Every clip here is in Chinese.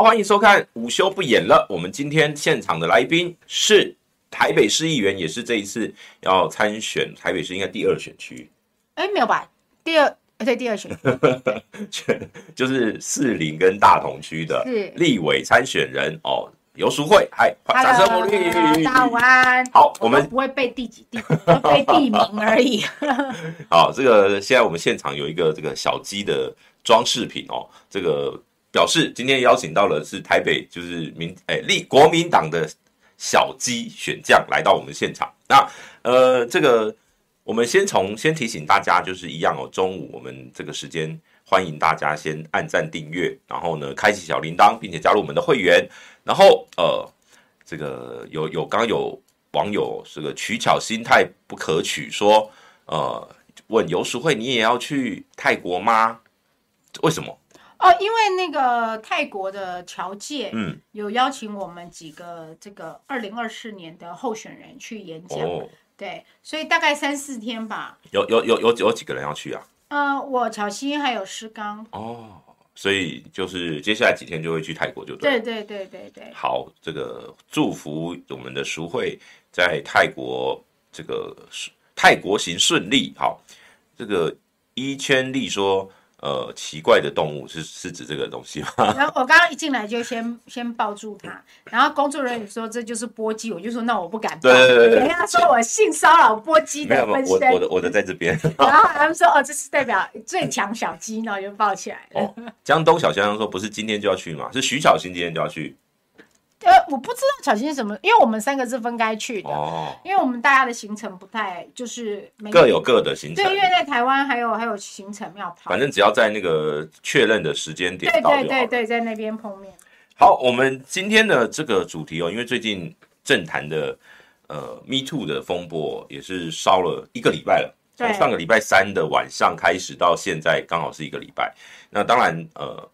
好，欢迎收看午休不演了。我们今天现场的来宾是台北市议员，也是这一次要参选台北市应该第二选区。哎，没有吧？第二，对，第二选区，就是士林跟大同区的立委参选人哦，游淑慧。嗨，掌声鼓励。大家午安。好，我们不会背第几地，背地名而已。好，这个现在我们现场有一个这个小鸡的装饰品哦，这个。表示今天邀请到了是台北就是民哎立国民党的小鸡选将来到我们现场。那呃这个我们先从先提醒大家就是一样哦，中午我们这个时间欢迎大家先按赞订阅，然后呢开启小铃铛，并且加入我们的会员。然后呃这个有有刚刚有网友这个取巧心态不可取说呃问游淑慧，你也要去泰国吗？为什么？哦，因为那个泰国的侨界，嗯，有邀请我们几个这个二零二四年的候选人去演讲，哦，对，所以大概三四天吧。有有有有有几个人要去啊？呃，我乔欣还有施刚。哦，所以就是接下来几天就会去泰国，就对。对对对对对。好，这个祝福我们的淑慧在泰国这个泰国行顺利。好，这个一圈利说。呃，奇怪的动物是是指这个东西吗？然后我刚刚一进来就先先抱住他，然后工作人员说这就是波鸡，我就说那我不敢抱。对对对对，人家说我性骚扰波鸡的分身。我我的我的在这边。然后他们说哦，这是代表最强小鸡，然后就抱起来了。哦，江东小先生说不是今天就要去吗？是徐小新今天就要去。呃，我不知道小心什么，因为我们三个是分开去的，哦，因为我们大家的行程不太，就是各有各的行程。对，因为在台湾还有还有行程要跑。反正只要在那个确认的时间点，对对对对，在那边碰面。好，我们今天的这个主题哦，因为最近政坛的呃 Me Too 的风波也是烧了一个礼拜了，从上个礼拜三的晚上开始到现在刚好是一个礼拜。那当然呃，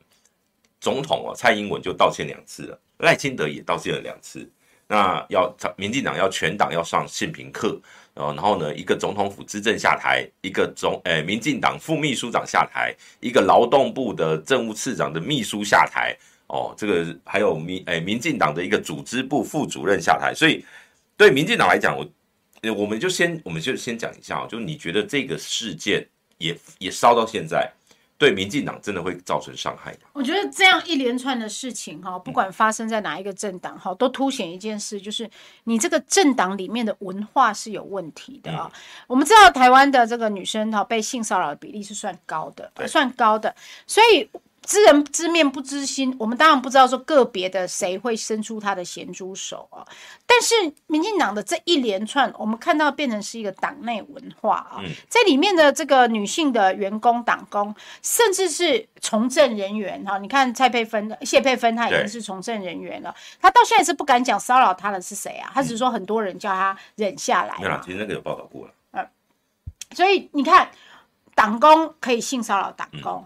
总统哦蔡英文就道歉两次了。赖清德也道歉了两次，那要民进党要全党要上性平课，然后呢，一个总统府资政下台，一个总诶民进党副秘书长下台，一个劳动部的政务次长的秘书下台，哦，这个还有民诶民进党的一个组织部副主任下台，所以对民进党来讲，我我们就先我们就先讲一下，就你觉得这个事件也也烧到现在。对民进党真的会造成伤害的。我觉得这样一连串的事情哈，不管发生在哪一个政党哈，都凸显一件事，就是你这个政党里面的文化是有问题的啊。我们知道台湾的这个女生哈被性骚扰的比例是算高的，算高的，所以。知人知面不知心，我们当然不知道说个别的谁会伸出他的咸猪手啊。但是民进党的这一连串，我们看到变成是一个党内文化啊，在里面的这个女性的员工、党工，甚至是从政人员哈，你看蔡佩芬、谢佩芬，她已经是从政人员了，她到现在是不敢讲骚扰她的是谁啊？她只是说很多人叫她忍下来。对了，其实那个有报道过了。嗯，所以你看，党工可以性骚扰党工。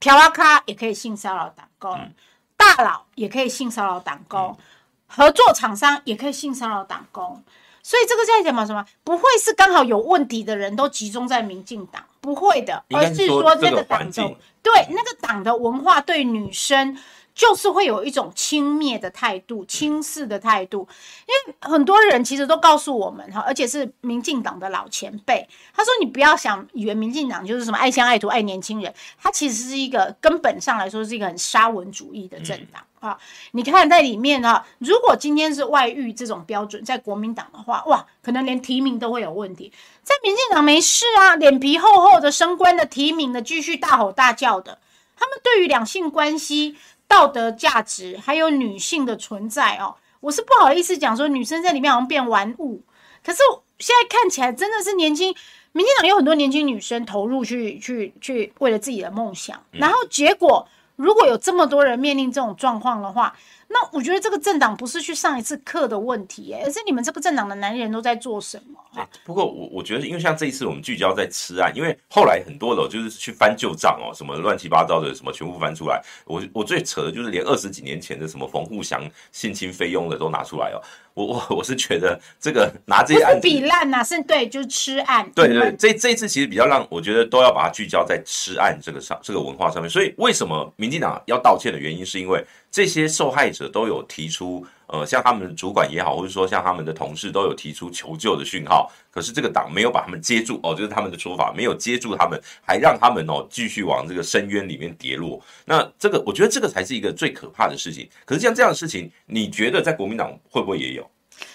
调啊咖也可以性骚扰党工，嗯、大佬也可以性骚扰党工，嗯、合作厂商也可以性骚扰党工，所以这个在什么什么？不会是刚好有问题的人都集中在民进党，不会的，而是说那个党中对那个党的文化对女生。就是会有一种轻蔑的态度、轻视的态度，因为很多人其实都告诉我们哈，而且是民进党的老前辈，他说：“你不要想以为民进党就是什么爱乡爱土、爱年轻人，他其实是一个根本上来说是一个很沙文主义的政党啊。你看在里面啊，如果今天是外遇这种标准，在国民党的话，哇，可能连提名都会有问题。在民进党没事啊，脸皮厚厚的升官的、提名的，继续大吼大叫的，他们对于两性关系。道德价值还有女性的存在哦，我是不好意思讲说女生在里面好像变玩物，可是现在看起来真的是年轻，民进党有很多年轻女生投入去去去为了自己的梦想，然后结果如果有这么多人面临这种状况的话。那我觉得这个政党不是去上一次课的问题，而是你们这个政党的男人都在做什么？不过我我觉得，因为像这一次我们聚焦在吃案，因为后来很多的就是去翻旧账哦，什么乱七八糟的什么全部翻出来。我我最扯的就是连二十几年前的什么冯沪祥性侵菲佣的都拿出来哦。我我我是觉得这个拿这些案子比烂呐，是对，就是吃案。对对，这这一次其实比较让我觉得都要把它聚焦在吃案这个上这个文化上面。所以为什么民进党要道歉的原因，是因为这些受害者都有提出，呃，像他们的主管也好，或者说像他们的同事都有提出求救的讯号，可是这个党没有把他们接住哦，就是他们的说法，没有接住他们，还让他们哦继续往这个深渊里面跌落。那这个，我觉得这个才是一个最可怕的事情。可是像这样的事情，你觉得在国民党会不会也有？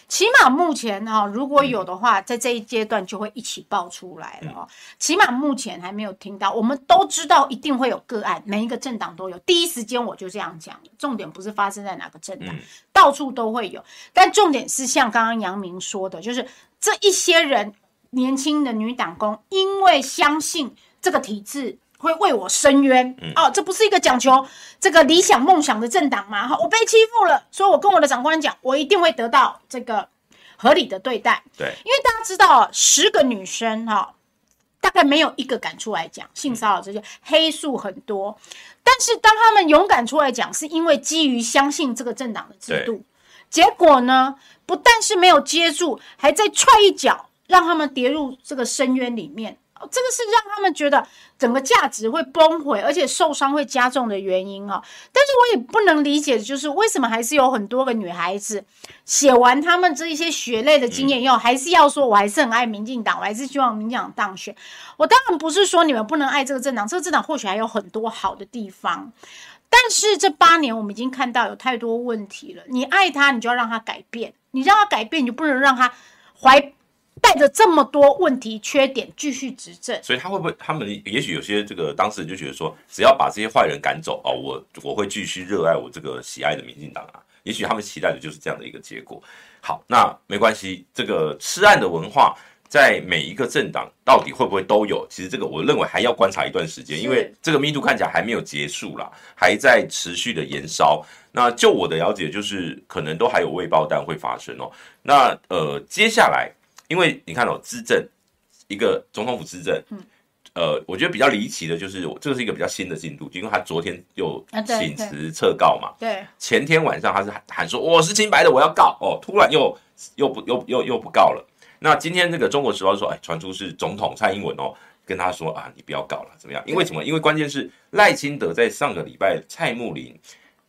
起码目前哈，如果有的话，在这一阶段就会一起爆出来了哦。起码目前还没有听到，我们都知道一定会有个案，每一个政党都有。第一时间我就这样讲，重点不是发生在哪个政党，到处都会有。但重点是像刚刚阳明说的，就是这一些人，年轻的女党工，因为相信这个体制。会为我伸冤哦，这不是一个讲求这个理想梦想的政党吗？哈，我被欺负了，所以我跟我的长官讲，我一定会得到这个合理的对待。对，因为大家知道，十个女生哈，大概没有一个敢出来讲性骚扰这些黑数很多，但是当他们勇敢出来讲，是因为基于相信这个政党的制度。结果呢，不但是没有接住，还在踹一脚，让他们跌入这个深渊里面。这个是让他们觉得整个价值会崩毁，而且受伤会加重的原因啊。但是我也不能理解就是为什么还是有很多个女孩子写完他们这一些血泪的经验以后，还是要说我还是很爱民进党，我还是希望民进党当选。我当然不是说你们不能爱这个政党，这个政党或许还有很多好的地方。但是这八年我们已经看到有太多问题了。你爱他，你就要让他改变；你让他改变，你就不能让他怀。带着这么多问题缺点继续执政，所以他会不会？他们也许有些这个当事人就觉得说，只要把这些坏人赶走哦，我我会继续热爱我这个喜爱的民进党啊。也许他们期待的就是这样的一个结果。好，那没关系，这个吃案的文化在每一个政党到底会不会都有？其实这个我认为还要观察一段时间，因为这个 MeToo 看起来还没有结束啦，还在持续的延烧。那就我的了解，就是可能都还有未爆弹会发生哦。那呃，接下来。因为你看哦，资政一个总统府资政，嗯，呃，我觉得比较离奇的就是，这个是一个比较新的进度，因为他昨天又请辞撤告嘛，对，前天晚上他是喊喊说我是清白的，我要告哦，突然又又不又又又不告了。那今天这个中国时报说，哎，传出是总统蔡英文哦，跟他说啊，你不要告了，怎么样？因为什么？因为关键是赖清德在上个礼拜蔡慕林，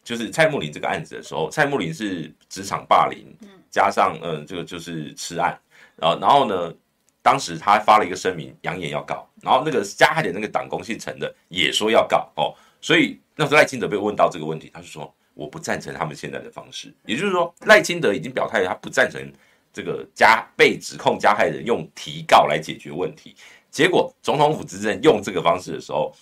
就是蔡穆林这个案子的时候，蔡穆林是职场霸凌，加上嗯、呃，这个就是吃案。然后，然后呢？当时他发了一个声明，扬言要告。然后那个加害的那个党工姓陈的也说要告哦。所以那时候赖清德被问到这个问题，他就说我不赞成他们现在的方式。也就是说，赖清德已经表态，他不赞成这个加被指控加害人用提告来解决问题。结果总统府执政用这个方式的时候，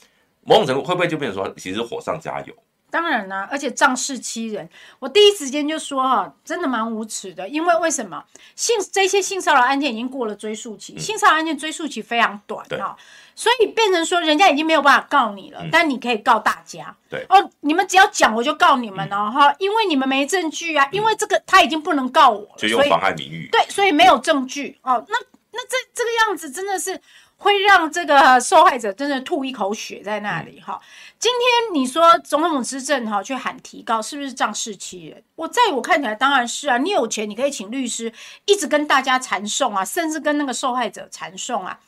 某种程度会不会就变成说，其实火上加油？当然啦、啊，而且仗势欺人，我第一时间就说哈，真的蛮无耻的。因为为什么性这些性骚扰案件已经过了追诉期，嗯、性骚扰案件追诉期非常短哈，所以变成说人家已经没有办法告你了，嗯、但你可以告大家。对哦，你们只要讲我就告你们哦哈，因为你们没证据啊，因为这个他已经不能告我了，就用妨害名誉。对，所以没有证据哦，那那这这个样子真的是。会让这个受害者真的吐一口血在那里哈。今天你说总统府执政哈，去喊提高，是不是仗势欺人？我在我看起来当然是啊。你有钱，你可以请律师一直跟大家缠讼啊，甚至跟那个受害者缠讼啊。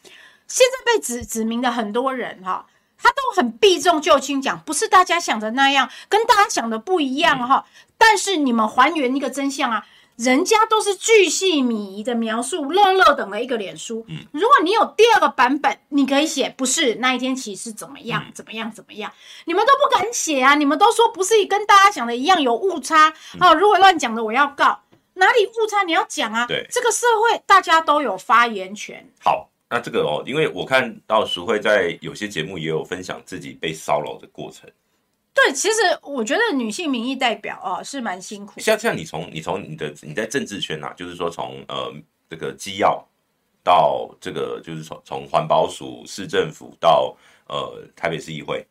现在被指指名的很多人哈，他都很避重就轻讲，不是大家想的那样，跟大家想的不一样哈。但是你们还原一个真相啊。人家都是巨细靡遗的描述，乐乐等的一个脸书。嗯，如果你有第二个版本，你可以写不是那一天起是怎么样、嗯、怎么样怎么样，你们都不敢写啊！你们都说不是跟大家讲的一样有误差、嗯、哦。如果乱讲的，我要告，哪里误差你要讲啊？对，这个社会大家都有发言权。好，那这个哦，因为我看到淑慧在有些节目也有分享自己被骚扰的过程。对，其实我觉得女性民意代表啊是蛮辛苦。像像你从你从你的你在政治圈呐、啊，就是说从呃这个机要到这个就是从从环保署、市政府到呃台北市议会，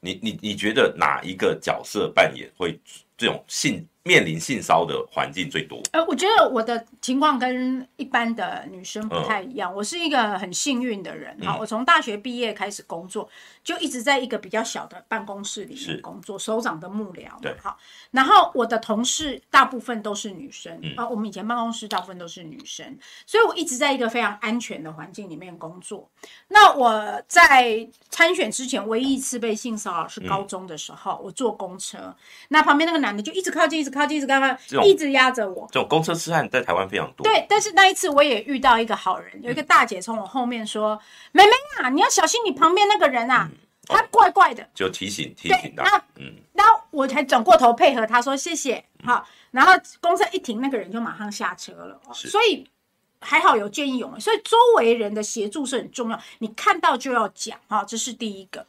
你你你觉得哪一个角色扮演会这种性？面临性骚的环境最多。呃，我觉得我的情况跟一般的女生不太一样。嗯、我是一个很幸运的人哈，嗯、我从大学毕业开始工作，就一直在一个比较小的办公室里面工作，首长的幕僚。对，好。然后我的同事大部分都是女生啊，嗯、我们以前办公室大部分都是女生，所以我一直在一个非常安全的环境里面工作。那我在参选之前，唯一一次被性骚扰是高中的时候，嗯、我坐公车，那旁边那个男的就一直靠近，一直靠近，一直靠近，一直压着我。这种公车痴汉在台湾非常多。对，但是那一次我也遇到一个好人，有一个大姐从我后面说：“嗯、妹妹啊，你要小心你旁边那个人啊，嗯、他怪怪的。”就提醒提醒他。那嗯，然后我才转过头配合他说谢谢。好，然后公车一停，那个人就马上下车了。所以。还好有见义勇为，所以周围人的协助是很重要。你看到就要讲哈，这是第一个。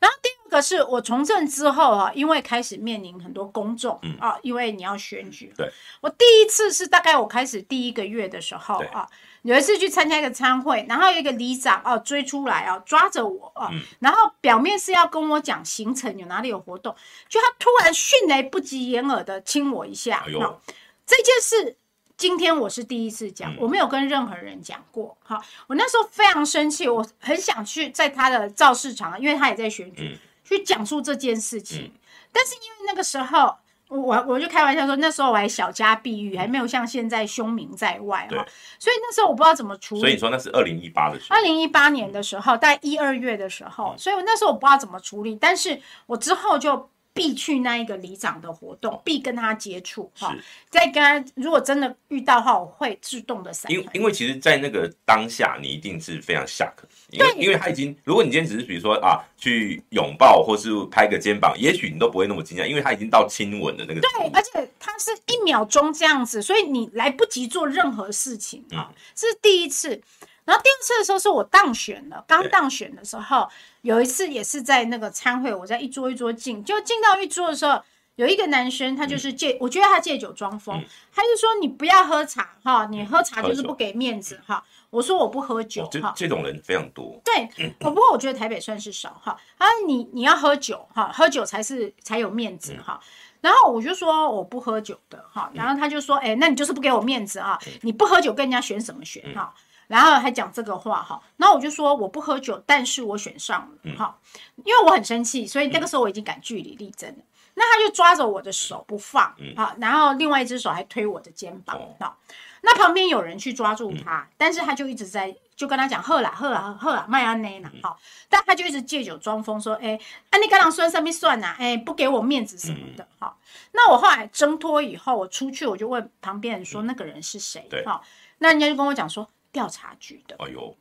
然后第二个是我从政之后啊，因为开始面临很多公众啊，因为你要选举。对。我第一次是大概我开始第一个月的时候啊，有一次去参加一个餐会，然后有一个里长哦追出来啊，抓着我啊，然后表面是要跟我讲行程有哪里有活动，就他突然迅雷不及掩耳的亲我一下。哎呦。这件事。今天我是第一次讲，我没有跟任何人讲过。好，我那时候非常生气，我很想去在他的造势场，因为他也在选举，去讲述这件事情。但是因为那个时候，我我就开玩笑说，那时候我还小家碧玉，还没有像现在凶名在外哈。所以那时候我不知道怎么处理。所以你说那是二零一八的时候，二零一八年的时候，大概一二月的时候，所以我那时候我不知道怎么处理，但是我之后就。必去那一个里长的活动，必跟他接触哈。再跟他，如果真的遇到的话，我会自动的闪。因因为其实，在那个当下，你一定是非常 shock。对，因为他已经，如果你今天只是比如说啊，去拥抱或是拍个肩膀，也许你都不会那么惊讶，因为他已经到亲吻的那个。对，而且他是一秒钟这样子，所以你来不及做任何事情啊，这是第一次。然后第二次的时候是我当选了，刚当选的时候，有一次也是在那个餐会，我在一桌一桌进，就进到一桌的时候，有一个男生，他就是借，我觉得他借酒装疯，他就说你不要喝茶哈，你喝茶就是不给面子哈。我说我不喝酒哈，这种人非常多。对，我不过我觉得台北算是少哈。他说你你要喝酒哈，喝酒才是才有面子哈。然后我就说我不喝酒的哈，然后他就说哎，那你就是不给我面子啊，你不喝酒跟人家选什么选哈？然后还讲这个话哈，然后我就说我不喝酒，但是我选上了哈，因为我很生气，所以那个时候我已经敢据理力争了。那他就抓着我的手不放，好，然后另外一只手还推我的肩膀，好，那旁边有人去抓住他，但是他就一直在就跟他讲喝啦喝啦喝啦麦安内啦，好，但他就一直借酒装疯说，哎，安妮刚刚算上面算呐，哎，不给我面子什么的，好，那我后来挣脱以后，我出去我就问旁边人说那个人是谁，好，那人家就跟我讲说。调查局的，哎呦，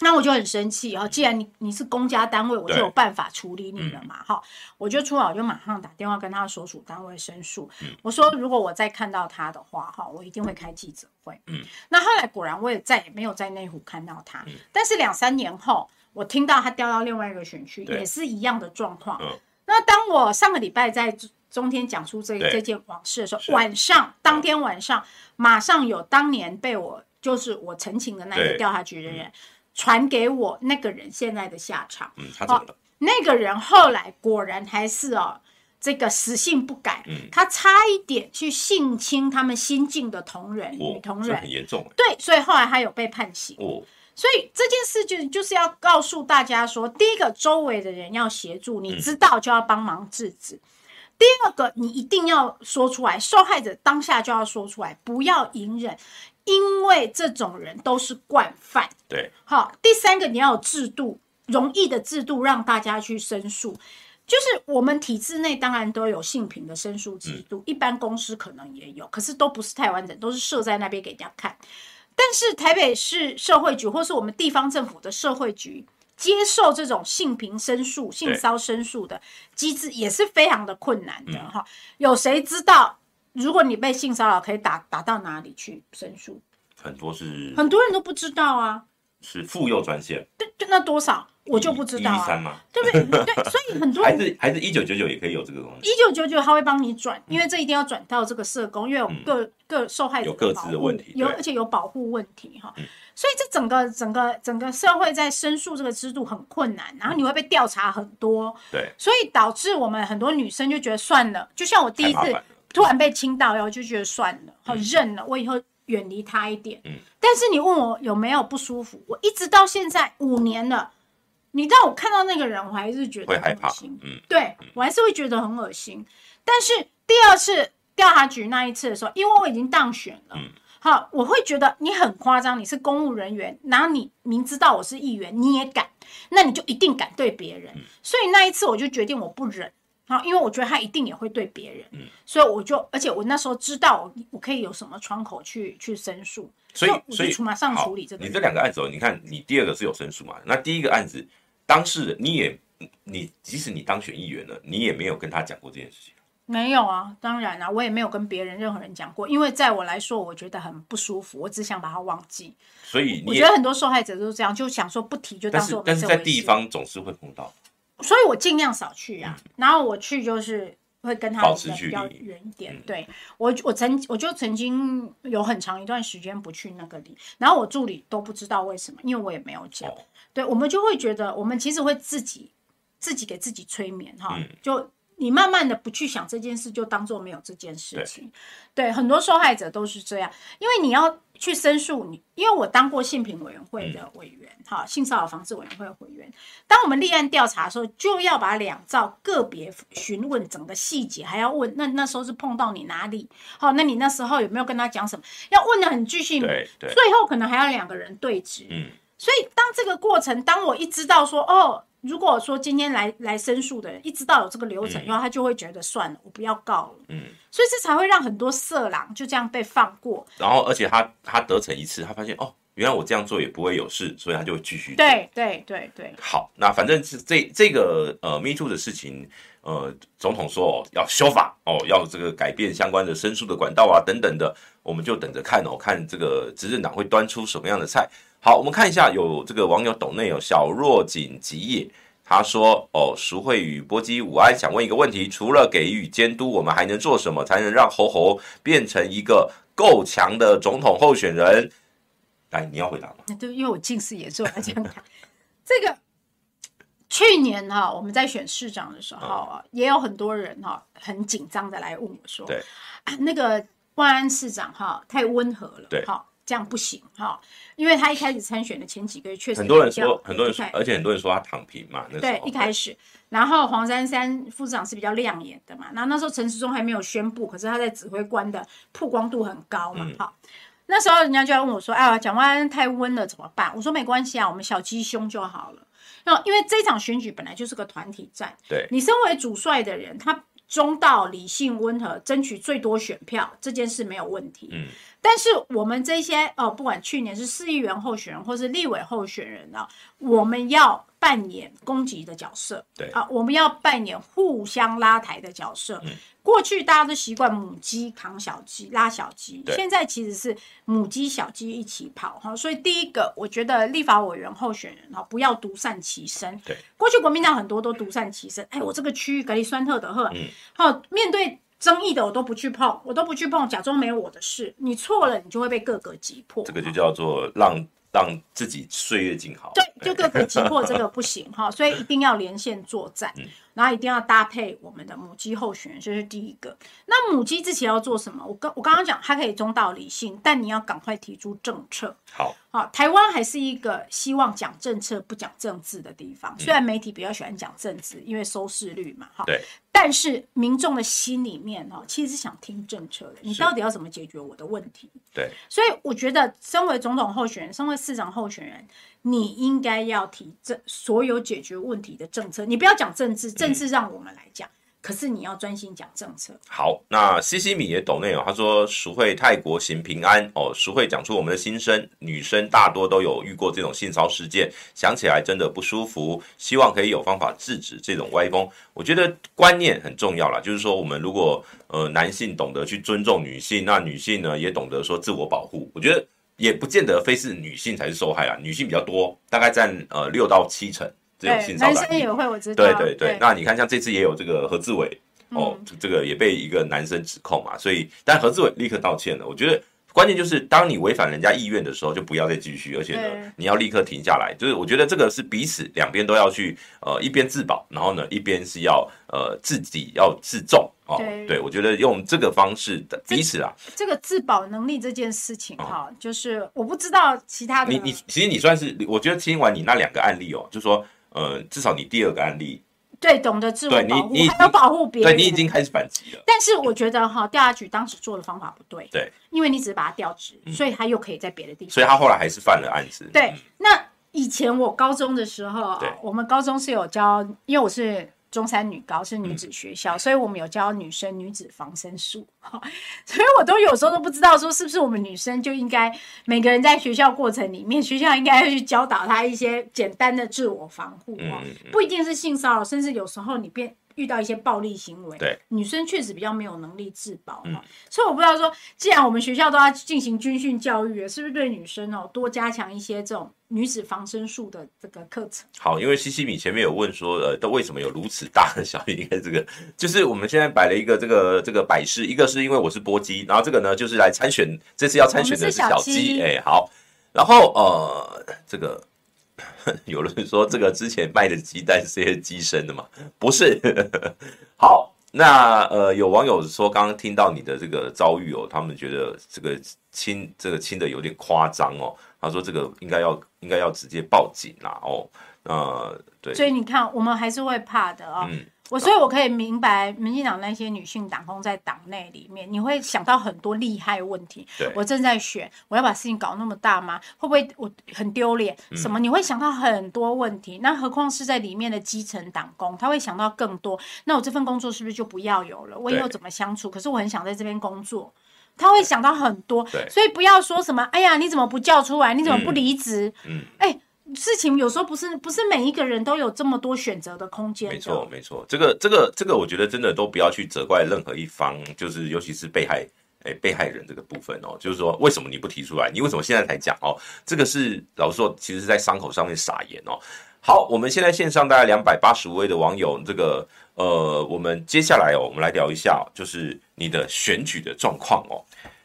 那我就很生气哈。既然你你是公家单位，我就有办法处理你了嘛哈。嗯、我就出来，我就马上打电话跟他所属单位申诉。嗯、我说如果我再看到他的话哈，我一定会开记者会。嗯，那后来果然我也再也没有在内湖看到他。嗯、但是两三年后，我听到他调到另外一个选区，也是一样的状况。嗯、那当我上个礼拜在中天讲出这对这件往事的时候，晚上当天晚上，马上有当年被我。就是我陈情的那个调查局的人传给我那个人现在的下场。嗯，他怎么了？那个人后来果然还是哦，这个死性不改。嗯，他差一点去性侵他们新进的同仁女同仁，很严重。对，所以后来他有被判刑。哦，所以这件事就就是要告诉大家说，第一个周围的人要协助，你知道就要帮忙制止。第二个，你一定要说出来，受害者当下就要说出来，不要隐忍。因为这种人都是惯犯，对，好。第三个，你要有制度，容易的制度让大家去申诉。就是我们体制内当然都有性平的申诉制度，嗯、一般公司可能也有，可是都不是太完整，都是设在那边给人家看。但是台北市社会局或是我们地方政府的社会局接受这种性平申诉、性骚申诉的机制也是非常的困难的哈。嗯、有谁知道？如果你被性骚扰，可以打打到哪里去申诉？很多是很多人都不知道啊。是妇幼专线。对，就那多少我就不知道啊。一三吗？对不对？对，所以很多人还是还是一九九九也可以有这个东西。一九九九他会帮你转，因为这一定要转到这个社工，因为有各各受害者有各自的问题，有而且有保护问题哈。所以这整个整个整个社会在申诉这个制度很困难，然后你会被调查很多。对，所以导致我们很多女生就觉得算了，就像我第一次。突然被亲到，然后就觉得算了，好认了，我以后远离他一点。嗯，但是你问我有没有不舒服，我一直到现在五年了，你让我看到那个人，我还是觉得很恶心。嗯，对，我还是会觉得很恶心。但是第二次调查局那一次的时候，因为我已经当选了，嗯，好，我会觉得你很夸张，你是公务人员，然后你明知道我是议员，你也敢，那你就一定敢对别人。所以那一次我就决定我不忍。然后因为我觉得他一定也会对别人，嗯，所以我就，而且我那时候知道我可以有什么窗口去去申诉，所以所以马上处理这个。你这两个案子，你看你第二个是有申诉嘛？那第一个案子，当事人你也你即使你当选议员了，你也没有跟他讲过这件事情。没有啊，当然啊，我也没有跟别人任何人讲过，因为在我来说，我觉得很不舒服，我只想把它忘记。所以我觉得很多受害者都是这样，就想说不提就当做。但是但是在地方总是会碰到，所以我尽量少去啊。嗯、然后我去就是会跟他们比较远一点。嗯、对我我曾我就曾经有很长一段时间不去那个里，然后我助理都不知道为什么，因为我也没有讲。哦、对，我们就会觉得我们其实会自己自己给自己催眠哈，嗯、就。你慢慢的不去想这件事，就当做没有这件事情。对，对，很多受害者都是这样，因为你要去申诉，你因为我当过性平委员会的委员，哈、嗯，性骚扰防治委员会的委员。当我们立案调查的时候，就要把两造个别询问整个细节，还要问那那时候是碰到你哪里？好，那你那时候有没有跟他讲什么？要问的很具体，对对，最后可能还要两个人对质。嗯，所以当这个过程，当我一知道说哦。如果说今天来来申诉的人一知道有这个流程，然后、嗯、他就会觉得算了，我不要告了。嗯，所以这才会让很多色狼就这样被放过。然后，而且他他得逞一次，他发现哦，原来我这样做也不会有事，所以他就会继续。对对对对。好，那反正是这这个呃，Me Too 的事情，呃，总统说、哦、要修法哦，要这个改变相关的申诉的管道啊等等的，我们就等着看哦，看这个执政党会端出什么样的菜。好，我们看一下，有这个网友抖内有小若锦吉也，他说：“哦，淑惠与波基午安，想问一个问题，除了给予监督，我们还能做什么，才能让侯侯变成一个够强的总统候选人？”来，你要回答吗？对，因为我近视眼，所以我来讲这个。去年哈，我们在选市长的时候啊，嗯、也有很多人哈很紧张的来问我说：“对啊，那个万安市长哈太温和了，对哈。”这样不行哈，因为他一开始参选的前几个月确实很多人说，很多人说，而且很多人说他躺平嘛。那对，一开始，然后黄珊珊副市长是比较亮眼的嘛。那那时候陈时中还没有宣布，可是他在指挥官的曝光度很高嘛。好，那时候人家就要问我说：“哎呀，蒋万安太温了怎么办？”我说：“没关系啊，我们小鸡胸就好了。”那因为这场选举本来就是个团体战，对，你身为主帅的人，他中道、理性、温和，争取最多选票，这件事没有问题。嗯。但是我们这些哦，不管去年是市议员候选人或是立委候选人啊，我们要扮演攻击的角色，对啊，我们要扮演互相拉抬的角色。嗯、过去大家都习惯母鸡扛小鸡，拉小鸡，对现在其实是母鸡小鸡一起跑哈。所以第一个，我觉得立法委员候选人哈，不要独善其身。对，过去国民党很多都独善其身，哎，我这个区域给你酸特的很，嗯，好面对。争议的我都不去碰，我都不去碰，假装没有我的事。你错了，你就会被各个击破。这个就叫做让让自己岁月静好。对，就各个击破这个不行哈，所以一定要连线作战。嗯然后一定要搭配我们的母鸡候选人，这是第一个。那母鸡之前要做什么？我刚我刚刚讲，它可以中道理性，但你要赶快提出政策。好，好，台湾还是一个希望讲政策不讲政治的地方。虽然媒体比较喜欢讲政治，因为收视率嘛，哈。对。但是民众的心里面哈，其实是想听政策的。你到底要怎么解决我的问题？对。所以我觉得，身为总统候选人，身为市长候选人。你应该要提这所有解决问题的政策，你不要讲政治，政治让我们来讲。嗯、可是你要专心讲政策。好，那西西米也懂内容，他说淑惠泰国行平安哦，淑惠讲出我们的心声，女生大多都有遇过这种性骚事件，想起来真的不舒服，希望可以有方法制止这种歪风。我觉得观念很重要啦，就是说我们如果呃男性懂得去尊重女性，那女性呢也懂得说自我保护，我觉得。也不见得非是女性才是受害啊，女性比较多，大概占呃六到七成这种性骚扰。男生也会，我知道。对对对，对那你看，像这次也有这个何志伟哦，嗯、这个也被一个男生指控嘛，所以但何志伟立刻道歉了。我觉得。关键就是，当你违反人家意愿的时候，就不要再继续，而且呢，你要立刻停下来。就是我觉得这个是彼此两边都要去，呃，一边自保，然后呢，一边是要呃自己要自重哦。对，对，我觉得用这个方式的彼此啊，这个自保能力这件事情哈，哦、就是我不知道其他的。你你其实你算是，我觉得听完你那两个案例哦，就说呃，至少你第二个案例。对，懂得自我保护，还有保护别人。对，你已经开始反击了。但是我觉得哈，调查局当时做的方法不对。对，因为你只是把他调职，所以他又可以在别的地方。所以他后来还是犯了案子。对，那以前我高中的时候，我们高中是有教，因为我是中山女高是女子学校，嗯、所以我们有教女生女子防身术。所以我都有时候都不知道说是不是我们女生就应该每个人在学校过程里面，学校应该要去教导她一些简单的自我防护不一定是性骚扰，甚至有时候你变。遇到一些暴力行为，对女生确实比较没有能力自保，嗯、所以我不知道说，既然我们学校都要进行军训教育，是不是对女生哦多加强一些这种女子防身术的这个课程？好，因为西西米前面有问说，呃，都为什么有如此大的小鱼？看这个，就是我们现在摆了一个这个这个摆饰，一个是因为我是波鸡，然后这个呢就是来参选，这次要参选的是小鸡，哎，好，然后呃这个。有人说这个之前卖的鸡蛋是些鸡生的嘛？不是。好，那呃，有网友说刚刚听到你的这个遭遇哦，他们觉得这个亲这个亲的有点夸张哦。他说这个应该要应该要直接报警啦哦。呃，对。所以你看，我们还是会怕的哦。嗯。我所以，我可以明白民进党那些女性党工在党内里面，你会想到很多利害问题。对我正在选，我要把事情搞那么大吗？会不会我很丢脸？什么？你会想到很多问题。嗯、那何况是在里面的基层党工，他会想到更多。那我这份工作是不是就不要有了？我以后怎么相处？可是我很想在这边工作，他会想到很多。对所以不要说什么，哎呀，你怎么不叫出来？你怎么不离职？嗯，哎、欸。事情有时候不是不是每一个人都有这么多选择的空间。没错，没错，这个这个这个，我觉得真的都不要去责怪任何一方，就是尤其是被害哎被害人这个部分哦，就是说为什么你不提出来？你为什么现在才讲哦？这个是老实说，其实是在伤口上面撒盐哦。好，我们现在线上大概两百八十五位的网友，这个呃，我们接下来哦，我们来聊一下，就是你的选举的状况哦。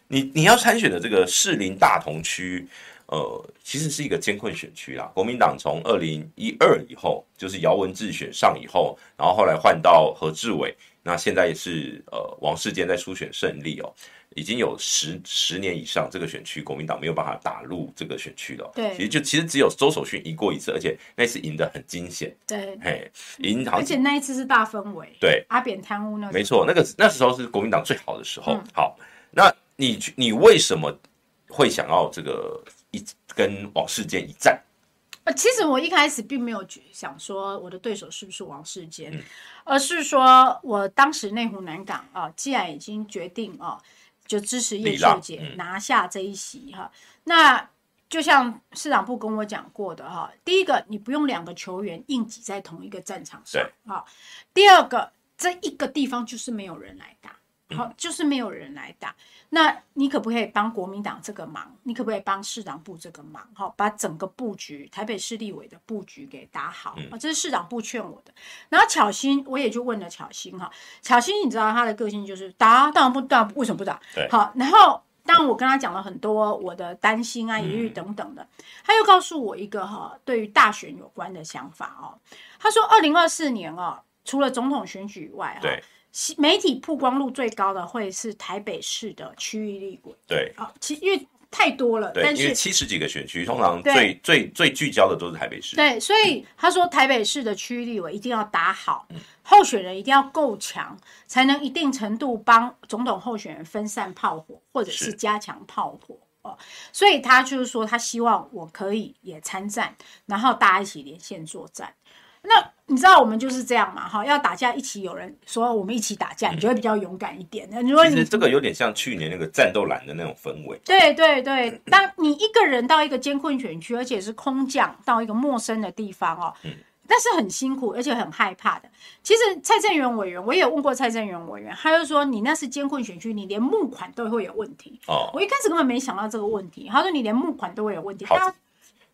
你你要参选的这个士林大同区。呃，其实是一个艰困选区啦。国民党从二零一二以后，就是姚文智选上以后，然后后来换到何志伟，那现在也是呃王世坚在初选胜利哦，已经有十十年以上，这个选区国民党没有办法打入这个选区了。对，其实就其实只有周守训赢过一次，而且那次赢得很惊险。对，嘿，赢好，而且那一次是大氛围。对，阿扁贪污那没错，那个那时候是国民党最好的时候。嗯、好，那你你为什么会想要这个？跟王世坚一战，呃，其实我一开始并没有想说我的对手是不是王世坚，嗯、而是说我当时内湖南港啊，既然已经决定啊，就支持叶秀姐拿下这一席哈。嗯、那就像市长部跟我讲过的哈，第一个你不用两个球员硬挤在同一个战场上啊，第二个这一个地方就是没有人来打。好，就是没有人来打，那你可不可以帮国民党这个忙？你可不可以帮市长部这个忙？好，把整个布局，台北市立委的布局给打好啊！这是市长部劝我的。然后巧心，我也就问了巧心哈，巧心，你知道他的个性就是打，当然不打，为什么不打？对，好，然后当然我跟他讲了很多我的担心啊、疑虑等等的，他又告诉我一个哈，对于大选有关的想法哦。他说，二零二四年哦，除了总统选举以外，对。媒体曝光度最高的会是台北市的区域立委，对，啊，其因为太多了，对，但是因为七十几个选区，通常最最最聚焦的都是台北市，对，所以他说台北市的区域立委一定要打好，嗯、候选人一定要够强，才能一定程度帮总统候选人分散炮火，或者是加强炮火。哦，所以他就是说他希望我可以也参战，然后大家一起连线作战。那你知道我们就是这样嘛？哈，要打架一起有人说我们一起打架，你就会比较勇敢一点。那如果你这个有点像去年那个战斗蓝的那种氛围。对对对，当你一个人到一个艰困选区，而且是空降到一个陌生的地方哦，嗯，但是很辛苦，而且很害怕的。其实蔡正元委员，我也有问过蔡正元委员，他就说你那是艰困选区，你连募款都会有问题。哦，我一开始根本没想到这个问题。他说你连募款都会有问题。好。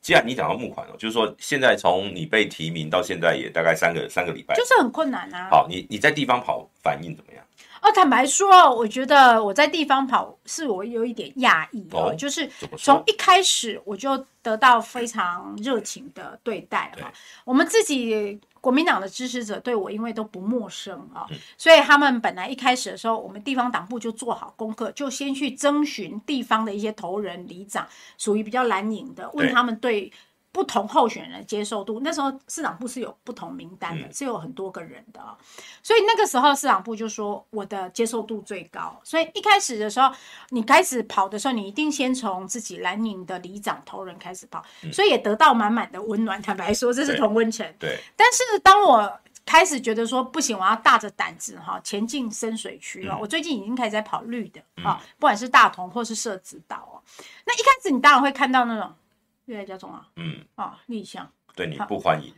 既然你讲到募款哦，就是说现在从你被提名到现在也大概三个三个礼拜，就是很困难啊。好，你你在地方跑反应怎么样？哦，坦白说，我觉得我在地方跑是我有一点讶异哦，就是从一开始我就得到非常热情的对待哈。我们自己。国民党的支持者对我因为都不陌生啊，嗯、所以他们本来一开始的时候，我们地方党部就做好功课，就先去征询地方的一些头人、里长，属于比较蓝营的，问他们对。不同候选人的接受度，那时候市长部是有不同名单的，嗯、是有很多个人的，所以那个时候市长部就说我的接受度最高。所以一开始的时候，你开始跑的时候，你一定先从自己蓝营的里长头人开始跑，嗯、所以也得到满满的温暖。坦白说，这是同温层。对。但是当我开始觉得说不行，我要大着胆子哈前进深水区了。嗯、我最近已经开始在跑绿的啊，嗯、不管是大同或是社子岛哦。那一开始你当然会看到那种越来越重啊，嗯。啊逆向。对你不欢迎。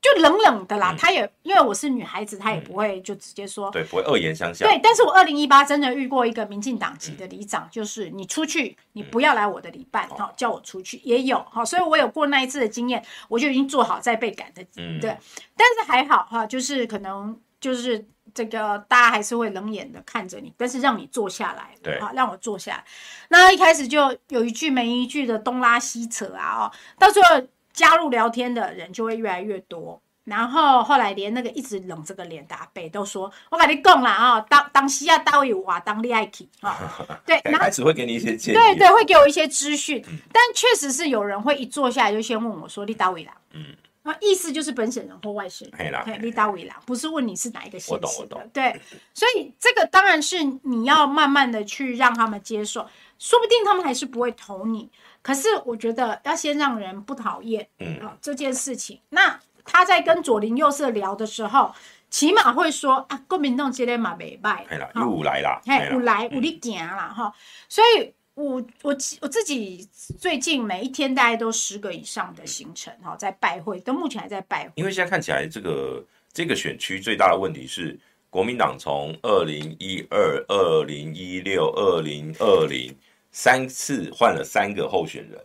就冷冷的啦，嗯、他也因为我是女孩子，他也不会就直接说，对，不会恶言相向。对，但是我二零一八真的遇过一个民进党籍的里长，嗯、就是你出去，你不要来我的里办，好、嗯、叫我出去也有好，所以我有过那一次的经验，我就已经做好再被赶的，嗯，对。但是还好哈，就是可能就是这个大家还是会冷眼的看着你，但是让你坐下来，对，啊让我坐下来。那一开始就有一句没一句的东拉西扯啊，哦，到最后。加入聊天的人就会越来越多，然后后来连那个一直冷着个脸的阿伯都说：“我跟你讲啦啊，当 当西亚大卫瓦当利爱奇啊，对，然后只会给你一些建议，对对，会给我一些资讯，嗯、但确实是有人会一坐下来就先问我说：‘你大卫啦？’嗯，那意思就是本省人或外省人，对，你大伟啦，不是问你是哪一个县市的，对，所以这个当然是你要慢慢的去让他们接受，说不定他们还是不会投你。”可是我觉得要先让人不讨厌，嗯。啊这件事情。那他在跟左邻右舍聊的时候，起码会说啊，国民党今天嘛没败，又来啦，嘿，又来有你行啦哈。所以我我我自己最近每一天大概都十个以上的行程哈，在拜会，都目前还在拜会。因为现在看起来，这个这个选区最大的问题是，国民党从二零一二、二零一六、二零二零。三次换了三个候选人，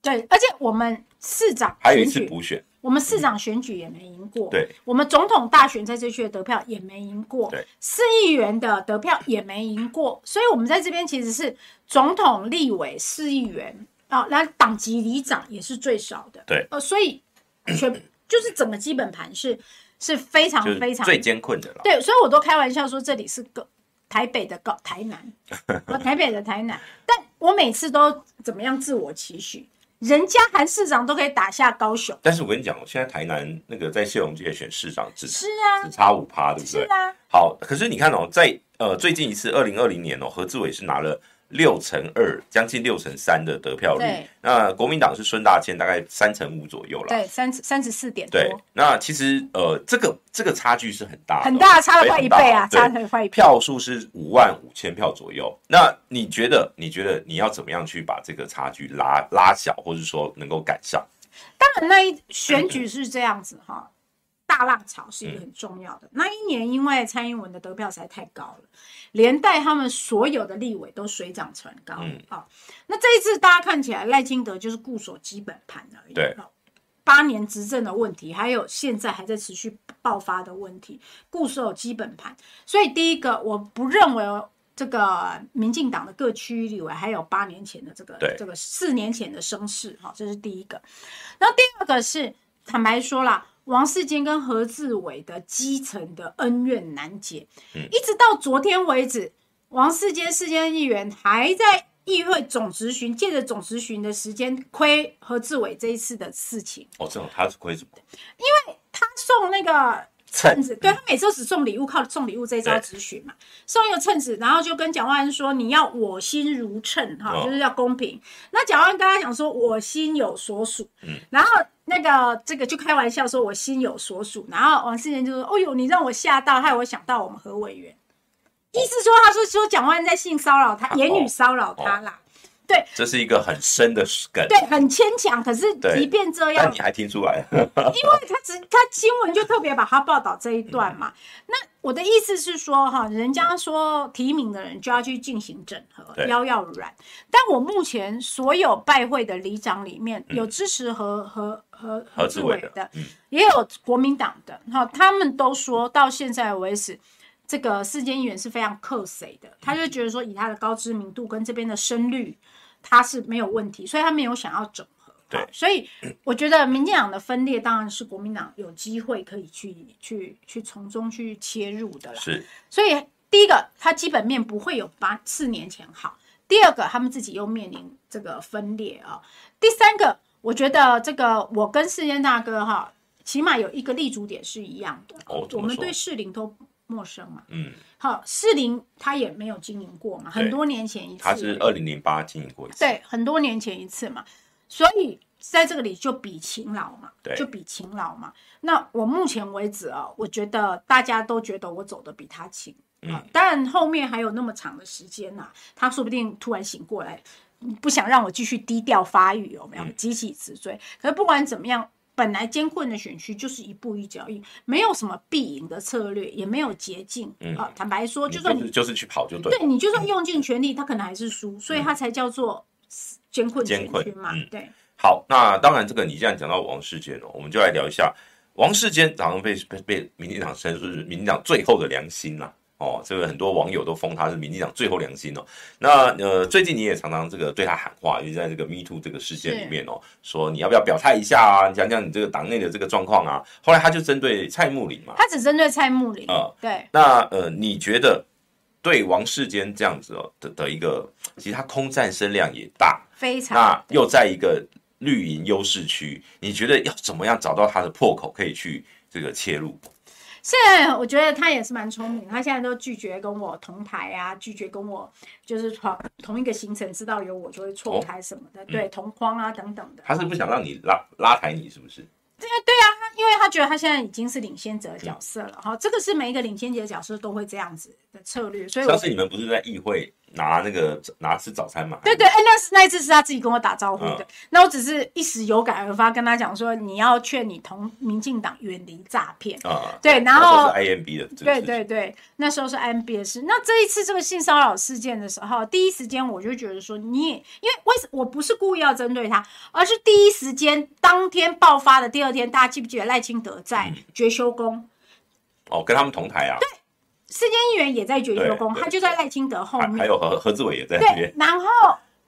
对，而且我们市长还有一次补选，我们市长选举也没赢过，对，我们总统大选在这区的得票也没赢过，对，市议员的得票也没赢过，所以我们在这边其实是总统、立委、市议员啊，那党籍里长也是最少的，对，呃，所以全就是整个基本盘是是非常非常最艰困的了，对，所以我都开玩笑说这里是个。台北的高台南，台北的台南，但我每次都怎么样自我期许，人家韩市长都可以打下高雄。但是我跟你讲，现在台南那个在谢龙介选市长只是啊，只差五趴，对不对？是啊。好，可是你看哦，在呃最近一次二零二零年哦，何志伟是拿了。六成二，将近六成三的得票率。那国民党是孙大千，大概三成五左右了。对，三三十四点多。对，那其实呃，这个这个差距是很大的，很大，差了快一倍啊，差了快一倍。票数是五万五千票左右。那你觉得？你觉得你要怎么样去把这个差距拉拉小，或者说能够赶上？当然，那一选举是这样子哈。大浪潮是一个很重要的。嗯、那一年，因为蔡英文的得票实在太高了，连带他们所有的立委都水涨船高。那这一次大家看起来赖清德就是固守基本盘而已。对，八年执政的问题，还有现在还在持续爆发的问题，固守基本盘。所以第一个，我不认为这个民进党的各区立委还有八年前的这个对这个四年前的声势。哈，这是第一个。那第二个是坦白说啦。王世坚跟何志伟的基层的恩怨难解，嗯、一直到昨天为止，王世坚世坚议员还在议会总质询，借着总质询的时间亏何志伟这一次的事情。哦，这种他是亏什么？因为他送那个。秤子，对，他每次都只送礼物，靠送礼物这一招质询嘛，送一个秤子，然后就跟蒋万安说，你要我心如秤哈，就是要公平。那蒋万安跟他讲说，我心有所属，嗯然后那个这个就开玩笑说我心有所属，然后王世坚就说，哦呦，你让我吓到，害我想到我们何委员，意思说他说说蒋万在性骚扰他，言语骚扰他啦。对，这是一个很深的梗，对，很牵强。可是即便这样，但你还听出来？因为他只他新闻就特别把他报道这一段嘛。嗯、那我的意思是说，哈，人家说提名的人就要去进行整合，对腰要软。但我目前所有拜会的里长里面，有支持何何何何志伟的，嗯、也有国民党的，哈，他们都说到现在为止，这个世间议员是非常克谁的，他就觉得说，以他的高知名度跟这边的声率。他是没有问题，所以他没有想要整合。对，所以我觉得民进党的分裂当然是国民党有机会可以去去去从中去切入的了。是，所以第一个，他基本面不会有八四年前好；第二个，他们自己又面临这个分裂啊；第三个，我觉得这个我跟世坚大哥哈，起码有一个立足点是一样的。哦，我们对士林都陌生嘛。嗯。好，士林他也没有经营过嘛，很多年前一次。他是二零零八经营过一次。对，很多年前一次嘛，所以在这个里就比勤劳嘛，对，就比勤劳嘛。那我目前为止啊，我觉得大家都觉得我走的比他勤。嗯，当然后面还有那么长的时间呐、啊，他说不定突然醒过来，不想让我继续低调发育，有没有？急起直追。可是不管怎么样，本来艰困的选区就是一步一脚印，没有什么必赢的策略，也没有捷径。嗯，啊，坦白说，就算你、就是、就是去跑就对。对，你就算用尽全力，他可能还是输，所以他才叫做艰困选区嘛。嗯、对。好，那当然这个你现在讲到王世坚哦，我们就来聊一下王世坚，好像被被被民进党称是民进党最后的良心呐。哦，这个很多网友都封他是民进党最后良心哦。那呃，最近你也常常这个对他喊话，就是在这个 Me Too 这个事件里面哦，说你要不要表态一下啊？你讲讲你这个党内的这个状况啊。后来他就针对蔡穆林嘛，他只针对蔡穆林啊。对。那呃，你觉得对王世坚这样子哦的的一个，其实他空战声量也大，非常。那又在一个绿营优势区，你觉得要怎么样找到他的破口，可以去这个切入？现在我觉得他也是蛮聪明，他现在都拒绝跟我同台啊，拒绝跟我就是同同一个行程，知道有我就会错开什么的，对，同框啊等等的。他是不想让你拉拉抬你，是不是？对啊，对啊，因为他觉得他现在已经是领先者的角色了哈、嗯，这个是每一个领先者的角色都会这样子的策略，所以上次你们不是在议会？拿那个拿吃早餐嘛？对对，哎，那那一次是他自己跟我打招呼的。嗯、那我只是一时有感而发，跟他讲说，你要劝你同民进党远离诈骗啊。对，然后是 IMB 的。对对对，那时候是 IMB 的事。那这一次这个性骚扰事件的时候，第一时间我就觉得说，你也因为为什我不是故意要针对他，而是第一时间当天爆发的第二天，大家记不记得赖清德在觉修宫、嗯？哦，跟他们同台啊。对。世间议员也在觉修宫，他就在赖清德后面，还有何何志伟也在那边。对，然后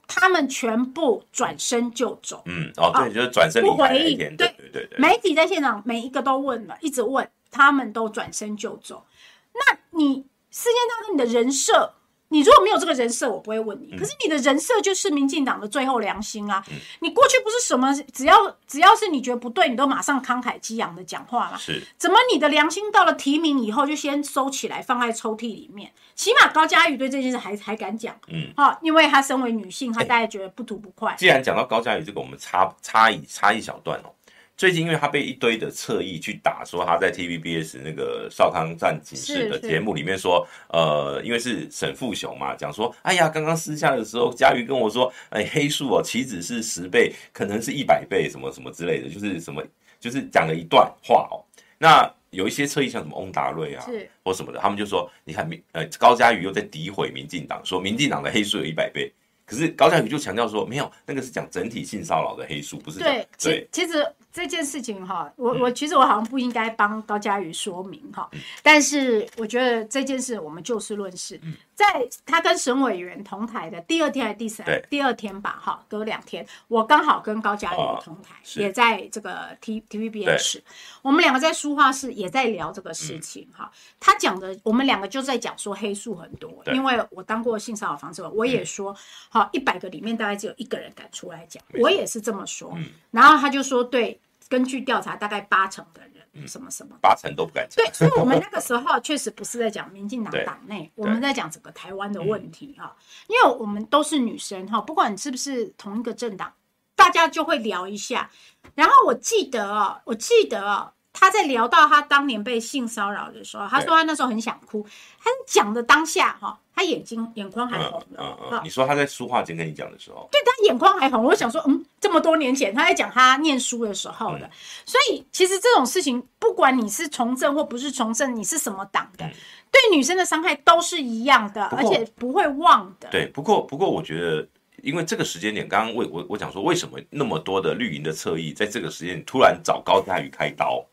他们全部转身就走。嗯，哦，对，就是转身离开那一天。对对对对，媒体在现场每一个都问了，一直问，他们都转身就走。那你世间大哥，你的人设？你如果没有这个人设，我不会问你。可是你的人设就是民进党的最后良心啊！嗯、你过去不是什么，只要只要是你觉得不对，你都马上慷慨激昂的讲话嘛。是，怎么你的良心到了提名以后就先收起来，放在抽屉里面？起码高嘉瑜对这件事还还敢讲，嗯，好，因为她身为女性，她大概觉得不吐不快。既然讲到高嘉瑜这个，我们插插一插一小段哦。最近，因为他被一堆的侧翼去打，说他在 TVBS 那个少康战警室的节目里面说，呃，因为是沈富雄嘛，讲说，哎呀，刚刚私下的时候，嘉瑜跟我说，哎，黑数哦，岂止是十倍，可能是一百倍，什么什么之类的，就是什么，就是讲了一段话哦。那有一些侧翼像什么翁达瑞啊，或什么的，他们就说，你看民，呃，高嘉瑜又在诋毁民进党，说民进党的黑数有一百倍。可是高嘉瑜就强调说，没有，那个是讲整体性骚扰的黑数，不是讲对。对，其实这件事情哈，我我其实我好像不应该帮高佳瑜说明哈，嗯，但是我觉得这件事我们就事论事。嗯在他跟沈委员同台的第二天还是第三第二天吧，哈，隔两天，我刚好跟高嘉瑜同台，哦，也在这个 T TVBS，我们两个在书画室也在聊这个事情，哈，嗯。他讲的，我们两个就在讲说黑数很多，因为我当过性骚扰防治，我也说，好，一百个里面大概只有一个人敢出来讲，我也是这么说。嗯，然后他就说，对，根据调查，大概八成的人。什么什么八成都不敢讲。对，所以我们那个时候确实不是在讲民进党党内，我们在讲整个台湾的问题哈。因为我们都是女生哈，不管你是不是同一个政党，大家就会聊一下。然后我记得哦，我记得哦。他在聊到他当年被性骚扰的时候，他说他那时候很想哭。他讲的当下哈，他眼睛眼眶还红了。嗯嗯，嗯。你说他在书画间跟你讲的时候，对，他眼眶还红。我想说，嗯，这么多年前他在讲他念书的时候的。嗯、所以其实这种事情，不管你是从政或不是从政，你是什么党的，嗯、对女生的伤害都是一样的，而且不会忘的。对，不过不过我觉得，因为这个时间点，刚刚为我我讲说，为什么那么多的绿营的侧翼在这个时间突然找高嘉瑜开刀？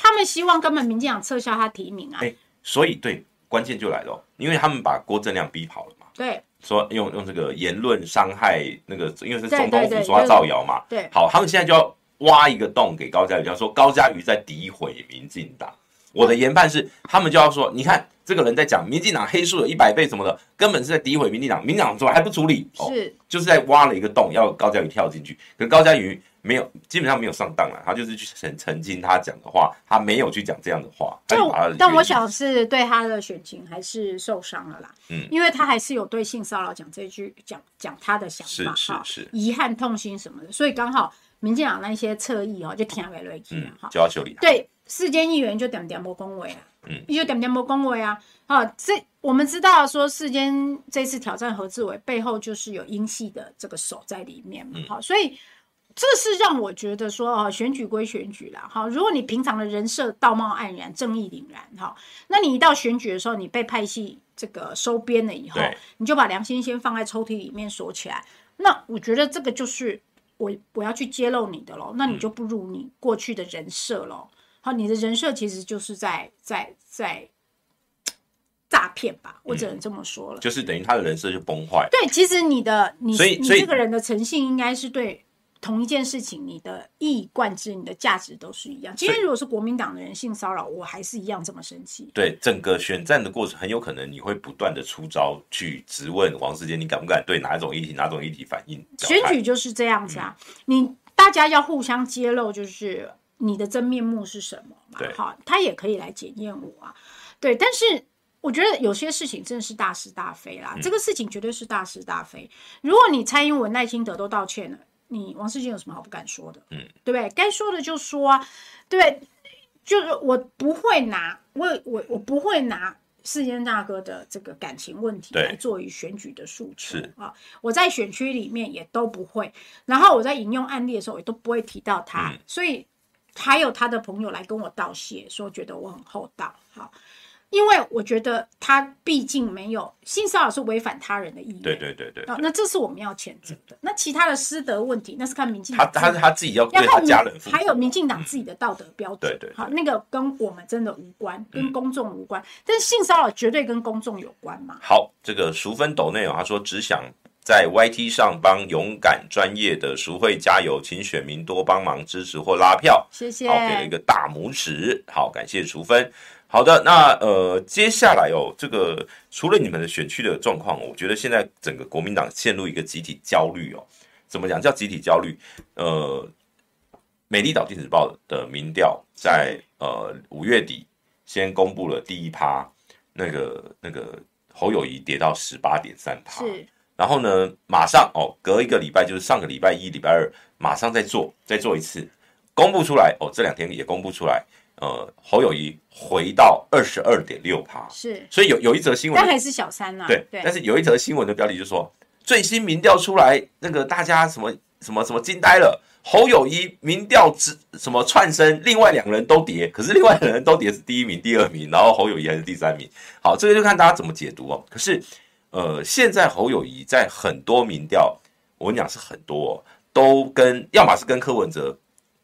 他们希望根本民进党撤销他提名啊！哎，所以对，关键就来了，因为他们把郭正亮逼跑了嘛。对，说用用这个言论伤害那个，因为是总统府说他造谣嘛。对，好，他们现在就要挖一个洞给高嘉瑜，就要说高嘉瑜在诋毁民进党。我的研判是，他们就要说，你看这个人在讲民进党黑数有一百倍什么的，根本是在诋毁民进党。民进党怎么还不处理？是、哦，就是在挖了一个洞，要高嘉瑜跳进去。可是高嘉瑜。没有，基本上没有上当了。他就是去澄澄清他讲的话，他没有去讲这样的话。但但我想是对他的选情还是受伤了啦。嗯，因为他还是有对性骚扰讲这句讲讲他的想法，是是是，遗憾、痛心什么的。所以刚好民进党那些侧翼哦，就听不下去了哈，就要修理他。对，世间议员就点点无恭维啊，嗯，就点点无恭维啊。好，这我们知道说世间这次挑战何志伟背后就是有英系的这个手在里面嘛，好，所以。这是让我觉得说哦，选举归选举啦，哈，如果你平常的人设道貌岸然、正义凛然，哈，那你一到选举的时候，你被派系这个收编了以后，你就把良心先放在抽屉里面锁起来。那我觉得这个就是我我要去揭露你的喽，那你就不如你过去的人设喽。好，你的人设其实就是在在在诈骗吧，我只能这么说了，就是等于他的人设就崩坏。对，其实你的你你这个人的诚信应该是对。同一件事情，你的一以贯之，你的价值都是一样。今天如果是国民党的人性骚扰，我还是一样这么生气。对，整个选战的过程，很有可能你会不断的出招去质问王世坚，你敢不敢对哪一种议题、哪种议题反应？选举就是这样子啊，嗯、你大家要互相揭露，就是你的真面目是什么嘛？对，好，他也可以来检验我啊。对，但是我觉得有些事情真的是大是大非啦，嗯、这个事情绝对是大是大非。如果你蔡英文、赖清德都道歉了。你王世坚有什么好不敢说的？嗯，对不对？该说的就说啊，对不对？就是我不会拿我我我不会拿世坚大哥的这个感情问题来作为选举的诉求啊。我在选区里面也都不会，然后我在引用案例的时候也都不会提到他，嗯、所以还有他的朋友来跟我道谢，说觉得我很厚道，好。因为我觉得他毕竟没有性骚扰是违反他人的意愿，对对对对，哦，那这是我们要谴责的。那其他的师德问题，那是看民进党，他他他自己要对他家人，还有民进党自己的道德标准。对对，好，那个跟我们真的无关，跟公众无关。但是性骚扰绝对跟公众有关嘛。好，这个淑芬斗内容，他说只想在 YT 上帮勇敢专业的淑慧加油，请选民多帮忙支持或拉票。谢谢，好，给了一个大拇指。好，感谢淑芬。好的，那呃，接下来哦，这个除了你们的选区的状况，我觉得现在整个国民党陷入一个集体焦虑哦。怎么讲叫集体焦虑？呃，美丽岛电子报的民调在呃五月底先公布了第一趴，那个那个侯友谊跌到十八点三趴，是。然后呢，马上哦，隔一个礼拜就是上个礼拜一、礼拜二，马上再做再做一次公布出来哦，这两天也公布出来。呃，侯友谊回到二十二点六趴，是，所以有有一则新闻，但还是小三呐、啊。对，对但是有一则新闻的标题就是说，最新民调出来，那个大家什么什么什么惊呆了，侯友谊民调之什么窜升，另外两个人都跌，可是另外两个人都跌是第一名、第二名，然后侯友谊还是第三名。好，这个就看大家怎么解读哦。可是，呃，现在侯友谊在很多民调，我跟你讲是很多、哦，都跟要么是跟柯文哲。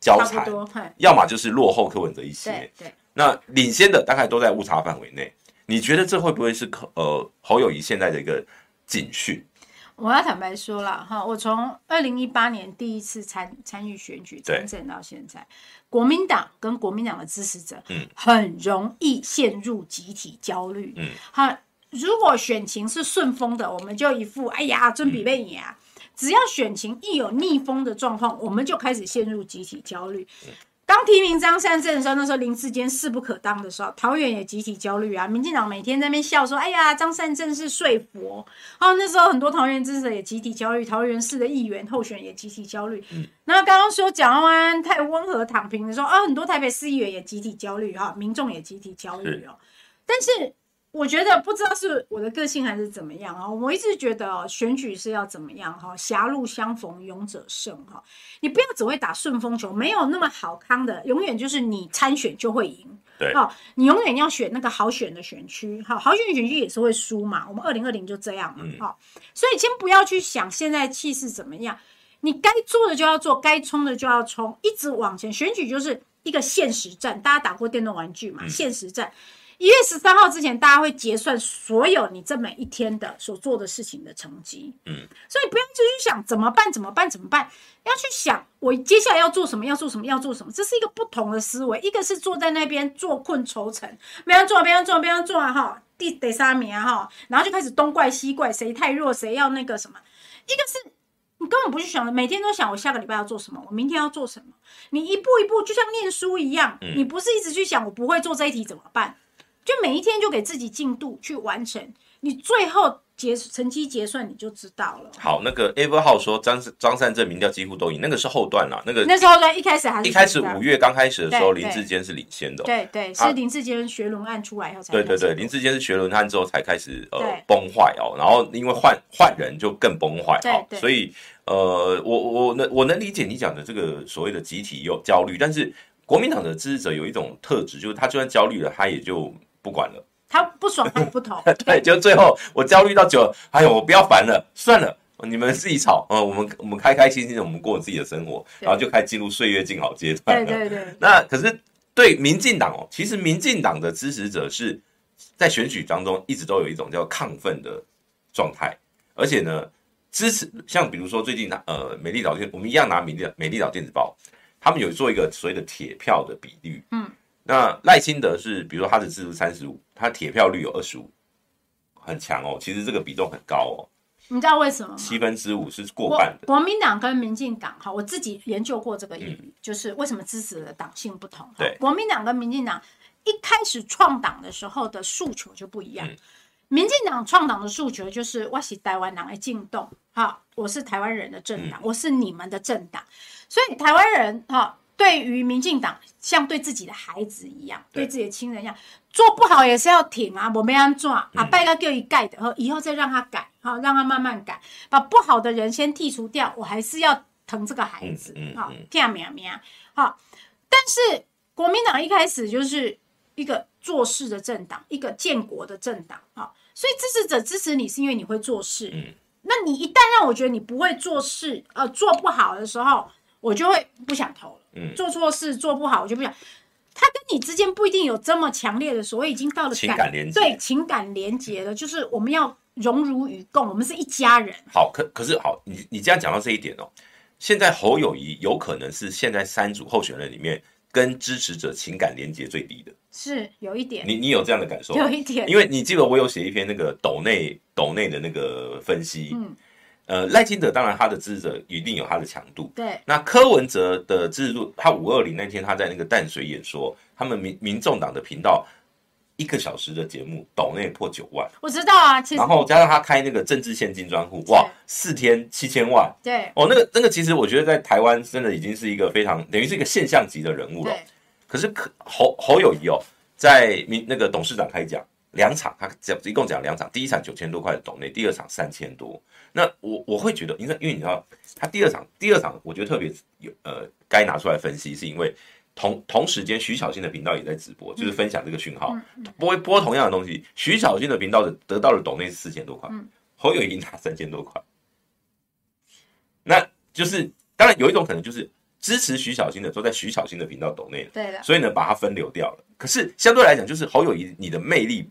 交缠，要么就是落后柯文哲一些，对，对，那领先的大概都在误差范围内。你觉得这会不会是柯呃侯友谊现在的一个警讯？我要坦白说了哈，我从二零一八年第一次参参与选举参政到现在，国民党跟国民党的支持者，嗯，很容易陷入集体焦虑，嗯，好，如果选情是顺风的，我们就一副哎呀，尊比被你啊。只要选情一有逆风的状况，我们就开始陷入集体焦虑。刚提名张善政的时候，那时候林志坚势不可当的时候，桃园也集体焦虑啊。民进党每天在那边笑说：“哎呀，张善政是睡佛。”哦，那时候很多桃园支持者也集体焦虑，桃园市的议员候选也集体焦虑。嗯，那刚刚说蒋万安太温和躺平的时候啊，很多台北市议员也集体焦虑哈，民众也集体焦虑哦。但是。我觉得不知道是我的个性还是怎么样啊，我一直觉得哦，选举是要怎么样哈，狭路相逢勇者胜哈，你不要只会打顺风球，没有那么好康的，永远就是你参选就会赢，对，你永远要选那个好选的选区，好，好选的选区也是会输嘛，我们二零二零就这样嘛，好，所以先不要去想现在气势怎么样，你该做的就要做，该冲的就要冲，一直往前，选举就是一个现实战，大家打过电动玩具嘛，现实战。一月十三号之前，大家会结算所有你这每一天的所做的事情的成绩。嗯，所以不要继续想怎么办，怎么办，怎么办？要去想我接下来要做什么，要做什么，要做什么。这是一个不同的思维。一个是坐在那边坐困愁城，别人做，别人做，别人做啊哈，第第三名啊哈，然后就开始东怪西怪，谁太弱，谁要那个什么。一个是你根本不去想，每天都想我下个礼拜要做什么，我明天要做什么。你一步一步就像念书一样，你不是一直去想我不会做这一题怎么办？就每一天就给自己进度去完成，你最后。结成绩结算你就知道了。好，那个 Everhow 说张张善政民调几乎都赢，那个是后段啦。那个那时候呢，一开始还是一开始五月刚开始的时候，林志坚是领先的。对对，是林志坚学伦案出来以后才。对对对，林志坚是学伦案之后才开始呃崩坏哦，然后因为换换人就更崩坏。对，所以呃，我我能我能理解你讲的这个所谓的集体有焦虑，但是国民党的支持者有一种特质，就是他就算焦虑了，他也就不管了。他不爽，他不投。对，就最后我焦虑到久了，哎呦，我不要烦了，算了，你们自己吵，嗯，我们我们开开心心的，我们过自己的生活，然后就开始进入岁月静好阶段。对对对。那可是对民进党哦，其实民进党的支持者是在选举当中一直都有一种叫亢奋的状态，而且呢，支持像比如说最近呃美丽岛电，我们一样拿美丽美丽岛电子报，他们有做一个所谓的铁票的比率，嗯。那赖清德是，比如说他的支持三十五，他铁票率有二十五，很强哦。其实这个比重很高哦。你知道为什么吗？七分之五是过半的。国民党跟民进党，哈，我自己研究过这个议题，嗯、就是为什么支持的党性不同。对，国民党跟民进党一开始创党的时候的诉求就不一样。嗯、民进党创党的诉求就是我是台湾人来进动，哈，我是台湾人的政党，嗯、我是你们的政党，所以台湾人哈。对于民进党，像对自己的孩子一样，对，自己的亲人一样，做不好也是要挺啊，我没安做啊，拜个叫一盖的，和以后再让他改，好，让他慢慢改，把不好的人先剔除掉，我还是要疼这个孩子，好，听明没啊？好，但是国民党一开始就是一个做事的政党，一个建国的政党，好，所以支持者支持你是因为你会做事，嗯，那你一旦让我觉得你不会做事，呃，做不好的时候，我就会不想投了。嗯，做错事做不好，我就不想。他跟你之间不一定有这么强烈的所谓，已经到了感情感连接，对情感连接了，就是我们要荣辱与共，我们是一家人。好，可可是好，你你这样讲到这一点哦，现在侯友谊有可能是现在三组候选人里面跟支持者情感连接最低的，是有一点。你你有这样的感受？有一点，因为你记得我有写一篇那个斗内斗内的那个分析，嗯。呃，赖清德当然他的支持者一定有他的强度。对，那柯文哲的支持度，他五二零那天他在那个淡水演说，他们民民众党的频道一个小时的节目，岛内破九万。我知道啊，其实。然后加上他开那个政治献金专户，哇，四天七千万。对。哦，那个那个其实我觉得在台湾真的已经是一个非常等于是一个现象级的人物了。对。可是可侯侯友谊哦，在民那个董事长开讲两场，他讲一共讲两场，第一场九千多块的抖内，第二场三千多。那我我会觉得，因为因为你知道，他第二场第二场，我觉得特别有呃，该拿出来分析，是因为同同时间徐小新的频道也在直播，就是分享这个讯号，播播同样的东西，徐小新的频道的得到了抖内四千多块，侯友谊拿三千多块，那就是当然有一种可能就是支持徐小新的都在徐小新的频道抖内了，对的，所以呢把它分流掉了。可是相对来讲，就是侯友谊你的魅力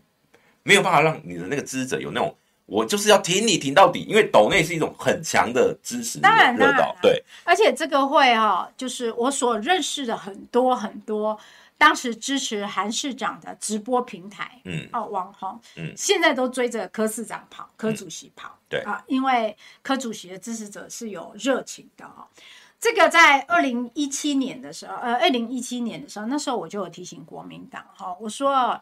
没有办法让你的那个支持者有那种。我就是要挺你挺到底，因为抖内是一种很强的支持热岛，对。而且这个会哈、哦，就是我所认识的很多很多，当时支持韩市长的直播平台，嗯，哦，网红，嗯，现在都追着柯市长跑，柯主席跑，对啊，因为柯主席的支持者是有热情的哦。这个在二零一七年的时候，呃，二零一七年的时候，那时候我就有提醒国民党哈，我说。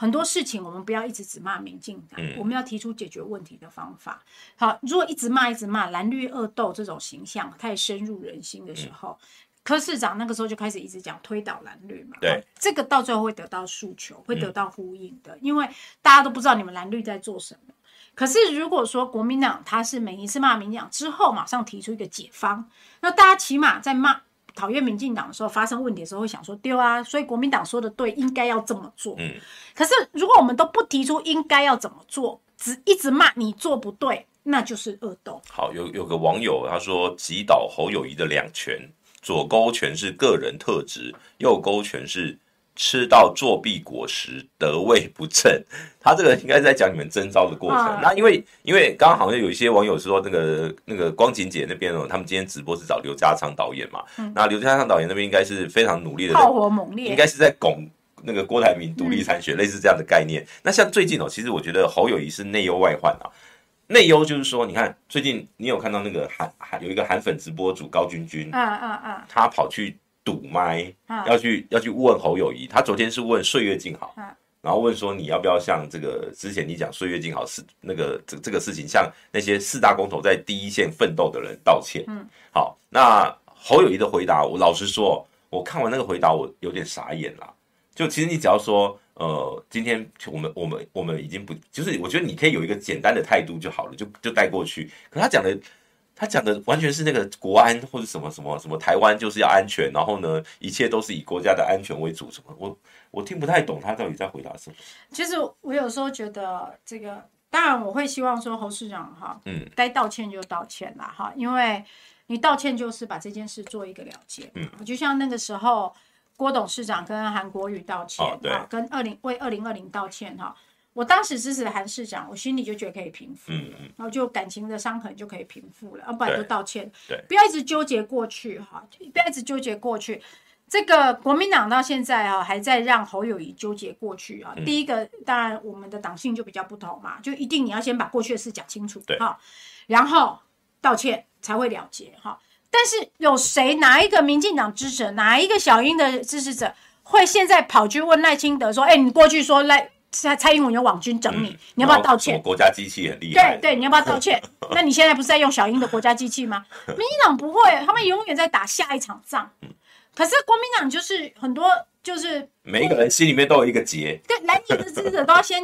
很多事情我们不要一直只骂民进党，我们要提出解决问题的方法。好，如果一直骂一直骂蓝绿恶斗这种形象太深入人心的时候，柯市长那个时候就开始一直讲推倒蓝绿嘛。对，这个到最后会得到诉求，会得到呼应的，因为大家都不知道你们蓝绿在做什么。可是如果说国民党他是每一次骂民进党之后马上提出一个解方，那大家起码在骂。讨厌民进党的时候，发生问题的时候会想说丢啊，所以国民党说的对，应该要这么做。嗯，可是如果我们都不提出应该要怎么做，只一直骂你做不对，那就是恶斗。好，有有个网友他说，击倒侯友谊的两拳，左勾拳是个人特质，右勾拳是。吃到作弊果实，得位不正。他这个应该是在讲你们征招的过程。啊、那因为因为刚刚好像有一些网友说，那个那个光景姐那边哦，他们今天直播是找刘家昌导演嘛。嗯、那刘家昌导演那边应该是非常努力的，炮火猛烈，应该是在拱那个郭台铭独立参选，嗯、类似这样的概念。那像最近哦，其实我觉得侯友谊是内忧外患啊。内忧就是说，你看最近你有看到那个韩韩有一个韩粉直播主高君君，啊啊啊，他跑去。堵麦，要去要去问侯友谊，他昨天是问岁月静好，然后问说你要不要像这个之前你讲岁月静好是那个这这个事情，向那些四大公投在第一线奋斗的人道歉。嗯，好，那侯友谊的回答，我老实说，我看完那个回答，我有点傻眼啦。就其实你只要说，呃，今天我们我们我们已经不，就是我觉得你可以有一个简单的态度就好了，就就带过去。可他讲的。他讲的完全是那个国安或者什么什么什么台湾就是要安全，然后呢，一切都是以国家的安全为主。什么？我我听不太懂他到底在回答什么。其实我有时候觉得这个，当然我会希望说侯市长哈，嗯，该道歉就道歉啦哈，因为你道歉就是把这件事做一个了结。嗯，就像那个时候郭董事长跟韩国瑜道歉，哦、对，跟二零为二零二零道歉哈。我当时支持韩市长，我心里就觉得可以平复，嗯嗯，然后就感情的伤痕就可以平复了，要不然就道歉，对，不要一直纠结过去哈，不要一直纠结过去。这个国民党到现在啊，还在让侯友谊纠结过去啊。第一个，当然我们的党性就比较不同嘛，就一定你要先把过去的事讲清楚，对，哈，然后道歉才会了结哈。但是有谁哪一个民进党支持者，哪一个小英的支持者，会现在跑去问赖清德说，哎，你过去说赖。蔡蔡英文有网军整你，嗯、你要不要道歉？国家机器很厉害。对对，你要不要道歉？那你现在不是在用小英的国家机器吗？民进党不会，他们永远在打下一场仗。嗯、可是国民党就是很多，就是每一个人心里面都有一个结。对，蓝营的支持者都要先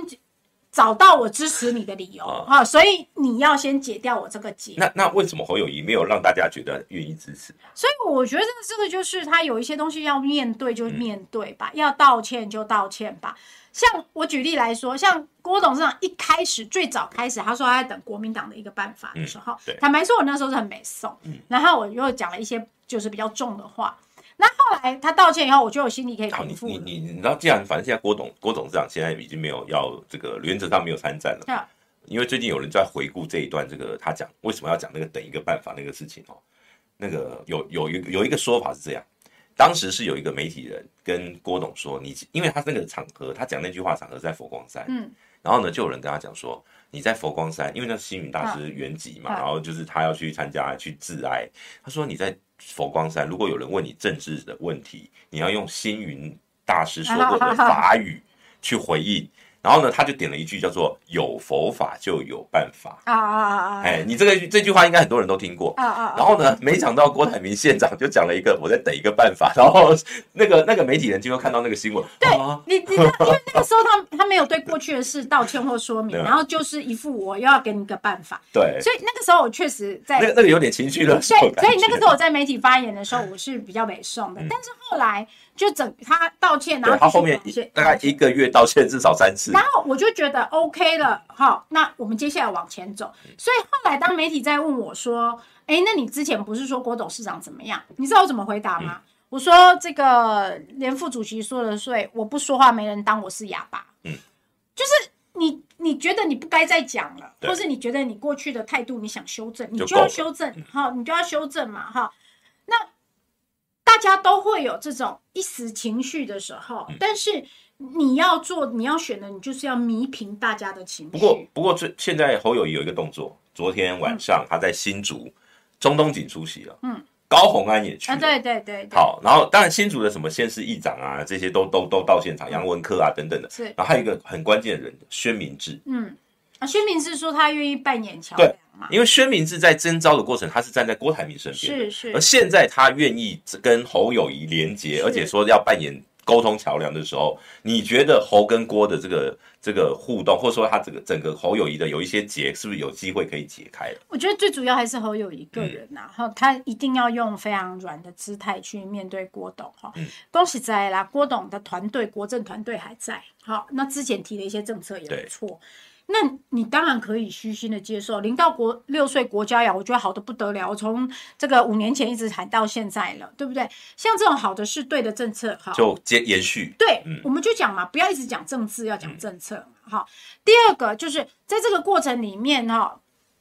找到我支持你的理由啊，所以你要先解掉我这个结。那那为什么侯友谊没有让大家觉得愿意支持？所以我觉得这个就是他有一些东西要面对就面对吧，嗯、要道歉就道歉吧。像我举例来说，像郭董事长一开始最早开始，他说他在等国民党的一个办法的时候，嗯、坦白说，我那时候是很美送，嗯、然后我又讲了一些就是比较重的话。那后来他道歉以后，我觉得我心里可以平复。你你你，你知道，既然反正现在郭董郭董事长现在已经没有要这个原则上没有参战了，对因为最近有人在回顾这一段，这个他讲为什么要讲那个等一个办法那个事情哦，那个有有一有一个说法是这样。当时是有一个媒体人跟郭董说：“你因为他那个场合，他讲那句话场合在佛光山，嗯，然后呢，就有人跟他讲说，你在佛光山，因为那是星云大师原籍嘛，然后就是他要去参加去致哀。他说你在佛光山，如果有人问你政治的问题，你要用星云大师说过的 法语去回应。”然后呢，他就点了一句叫做“有佛法就有办法”啊啊啊啊！哎，你这个这句话应该很多人都听过啊啊！然后呢，没想到郭台铭县长就讲了一个“我在等一个办法”，然后那个 那个媒体人就会看到那个新闻。对你，你因为那个时候他他没有对过去的事道歉或说明，然后就是一副我又要给你一个办法。对，所以那个时候我确实在那个那个有点情绪勒索。对，所以那个时候我在媒体发言的时候，我是比较委送的，但是后来。就整他道歉，然后他后面大概一个月道歉至少三次，然后我就觉得 OK 了，好，那我们接下来往前走。所以后来当媒体在问我说：“哎，那你之前不是说郭董事长怎么样？”你知道我怎么回答吗？我说：“这个连副主席说了，所以我不说话，没人当我是哑巴。”嗯，就是你你觉得你不该再讲了，或是你觉得你过去的态度你想修正，你就要修正，好，你就要修正嘛，哈。那。大家都会有这种一时情绪的时候，但是你要做，你要选的，你就是要弥平大家的情绪。不过，不过最现在侯友谊有一个动作，昨天晚上他在新竹中东锦出席了，嗯，高虹安也去了，对对对。好，然后当然新竹的什么县市议长啊，这些都都都到现场，杨文科啊等等的，是。然后还有一个很关键的人，宣明志，嗯。啊，宣明志说他愿意扮演桥梁嘛？因为宣明智在征召的过程，他是站在郭台铭身边，是是。而现在他愿意跟侯友谊连结，是而且说要扮演沟通桥梁的时候，你觉得侯跟郭的这个这个互动，或者说他这个整个侯友谊的有一些结，是不是有机会可以解开了？我觉得最主要还是侯友宜个人呐，哈、嗯，他一定要用非常软的姿态去面对郭董哈。嗯、恭喜在啦，郭董的团队，国政团队还在。好，那之前提的一些政策也不错。那你当然可以虚心的接受，零到国六岁国家呀，我觉得好的不得了。我从这个五年前一直谈到现在了，对不对？像这种好的是对的政策，哈，就接延续。对，嗯、我们就讲嘛，不要一直讲政治，要讲政策。好、嗯，第二个就是在这个过程里面，哈，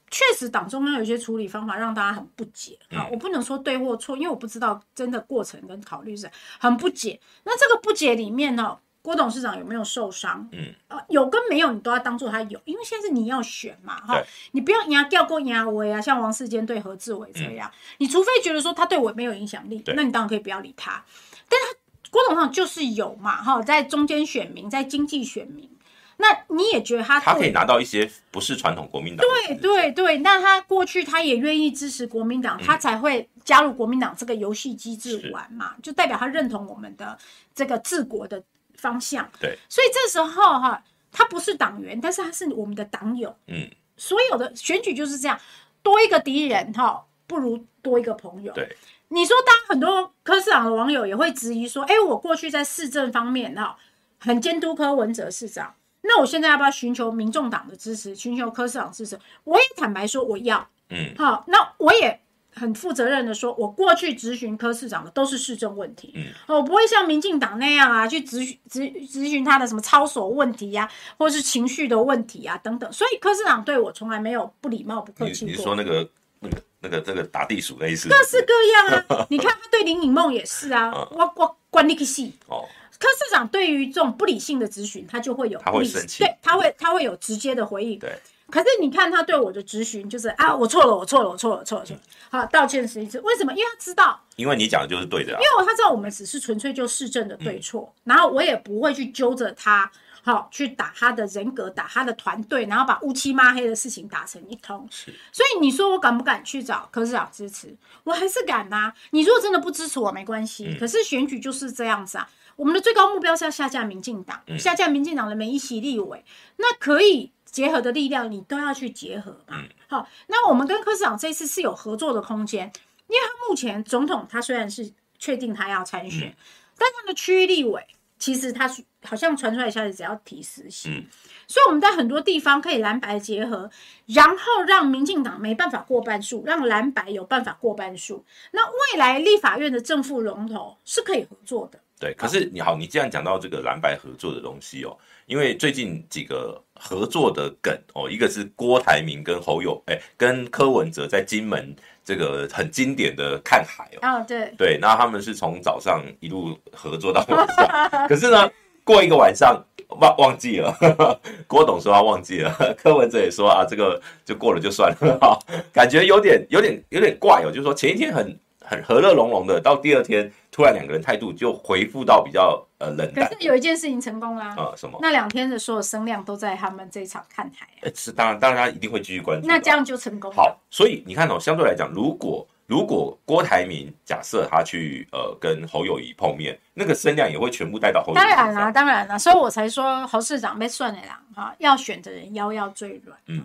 确实党中央有一些处理方法让大家很不解。好，我不能说对或错，因为我不知道真的过程跟考虑是很不解。那这个不解里面呢？郭董事长有没有受伤？嗯，呃，有跟没有，你都要当做他有，因为现在是你要选嘛，哈，你不要压掉过压威啊，像王世坚对何志伟这样，嗯、你除非觉得说他对我没有影响力，那你当然可以不要理他。但他郭董事长就是有嘛，哈，在中间选民，在经济选民。那你也觉得他他可以拿到一些不是传统国民党？对对对，那他过去他也愿意支持国民党，嗯、他才会加入国民党这个游戏机制玩嘛，就代表他认同我们的这个治国的方向。对，所以这时候哈，他不是党员，但是他是我们的党友。嗯，所有的选举就是这样，多一个敌人哈，不如多一个朋友。对，你说当很多科市长的网友也会质疑说，哎，我过去在市政方面哈，很监督柯文哲市长。那我现在要不要寻求民众党的支持，寻求柯市长支持？我也坦白说，我要。嗯，好，那我也很负责任的说，我过去质询柯市长的都是市政问题。嗯，我不会像民进党那样啊，去质询质质询他的什么操守问题呀、啊，或是情绪的问题啊等等。所以柯市长对我从来没有不礼貌、不客气过。你说那个、那个、那个、这个打地鼠的意思？各式各样啊！你看他对林颖梦也是啊，我我关你个戏哦。柯市长对于这种不理性的质询，他就会有，他会生气，对，他会他会有直接的回应。对，可是你看他对我的质询，就是啊，我错了，我错了，我错了，错了，错了，好，道歉十一次。为什么？因为他知道，因为你讲的就是对的，啊，因为他知道我们只是纯粹就市政的对错，嗯，然后我也不会去揪着他，好去打他的人格，打他的团队，然后把乌漆抹黑的事情打成一通。是，所以你说我敢不敢去找柯市长支持？我还是敢呐，啊。你如果真的不支持我，没关系，嗯。可是选举就是这样子啊。我们的最高目标是要下架民进党，嗯、下架民进党的每一席立委，那可以结合的力量，你都要去结合嘛。嗯、好，那我们跟柯市长这次是有合作的空间，因为他目前总统他虽然是确定他要参选，嗯、但他的区域立委其实他好像传出来消息，只要提实席，嗯、所以我们在很多地方可以蓝白结合，然后让民进党没办法过半数，让蓝白有办法过半数，那未来立法院的正副龙头是可以合作的。对，可是你好，你既然讲到这个蓝白合作的东西哦，因为最近几个合作的梗哦，一个是郭台铭跟侯友，哎，跟柯文哲在金门这个很经典的看海哦，哦对。对，那他们是从早上一路合作到晚上，可是呢，过一个晚上忘忘记了，呵呵郭董说他忘记了，柯文哲也说啊，这个就过了就算了，哈，感觉有点有点有点怪哦，就是说前一天很很和乐融融的，到第二天。突然两个人态度就回复到比较呃冷淡。可是有一件事情成功啦。啊、呃，什么？那两天的所有声量都在他们这一场看台、啊。是当然，当然他一定会继续关注。那这样就成功了。好，所以你看哦，相对来讲，如果如果郭台铭假设他去呃跟侯友谊碰面，那个声量也会全部带到侯友宜。当然啦，当然啦，所以我才说侯市长被算了啦哈，要选的人腰要最软。嗯，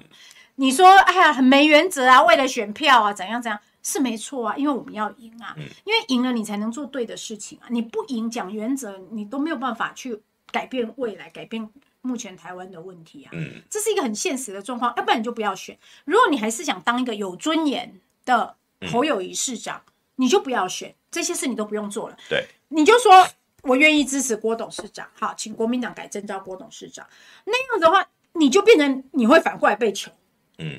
你说哎呀很没原则啊，为了选票啊怎样怎样。是没错啊，因为我们要赢啊，嗯、因为赢了你才能做对的事情啊。你不赢讲原则，你都没有办法去改变未来，改变目前台湾的问题啊。嗯，这是一个很现实的状况，要不然你就不要选。如果你还是想当一个有尊严的侯友谊市长，嗯、你就不要选，这些事你都不用做了。对，你就说我愿意支持郭董事长，好，请国民党改征召郭董事长。那样的话，你就变成你会反过来被求。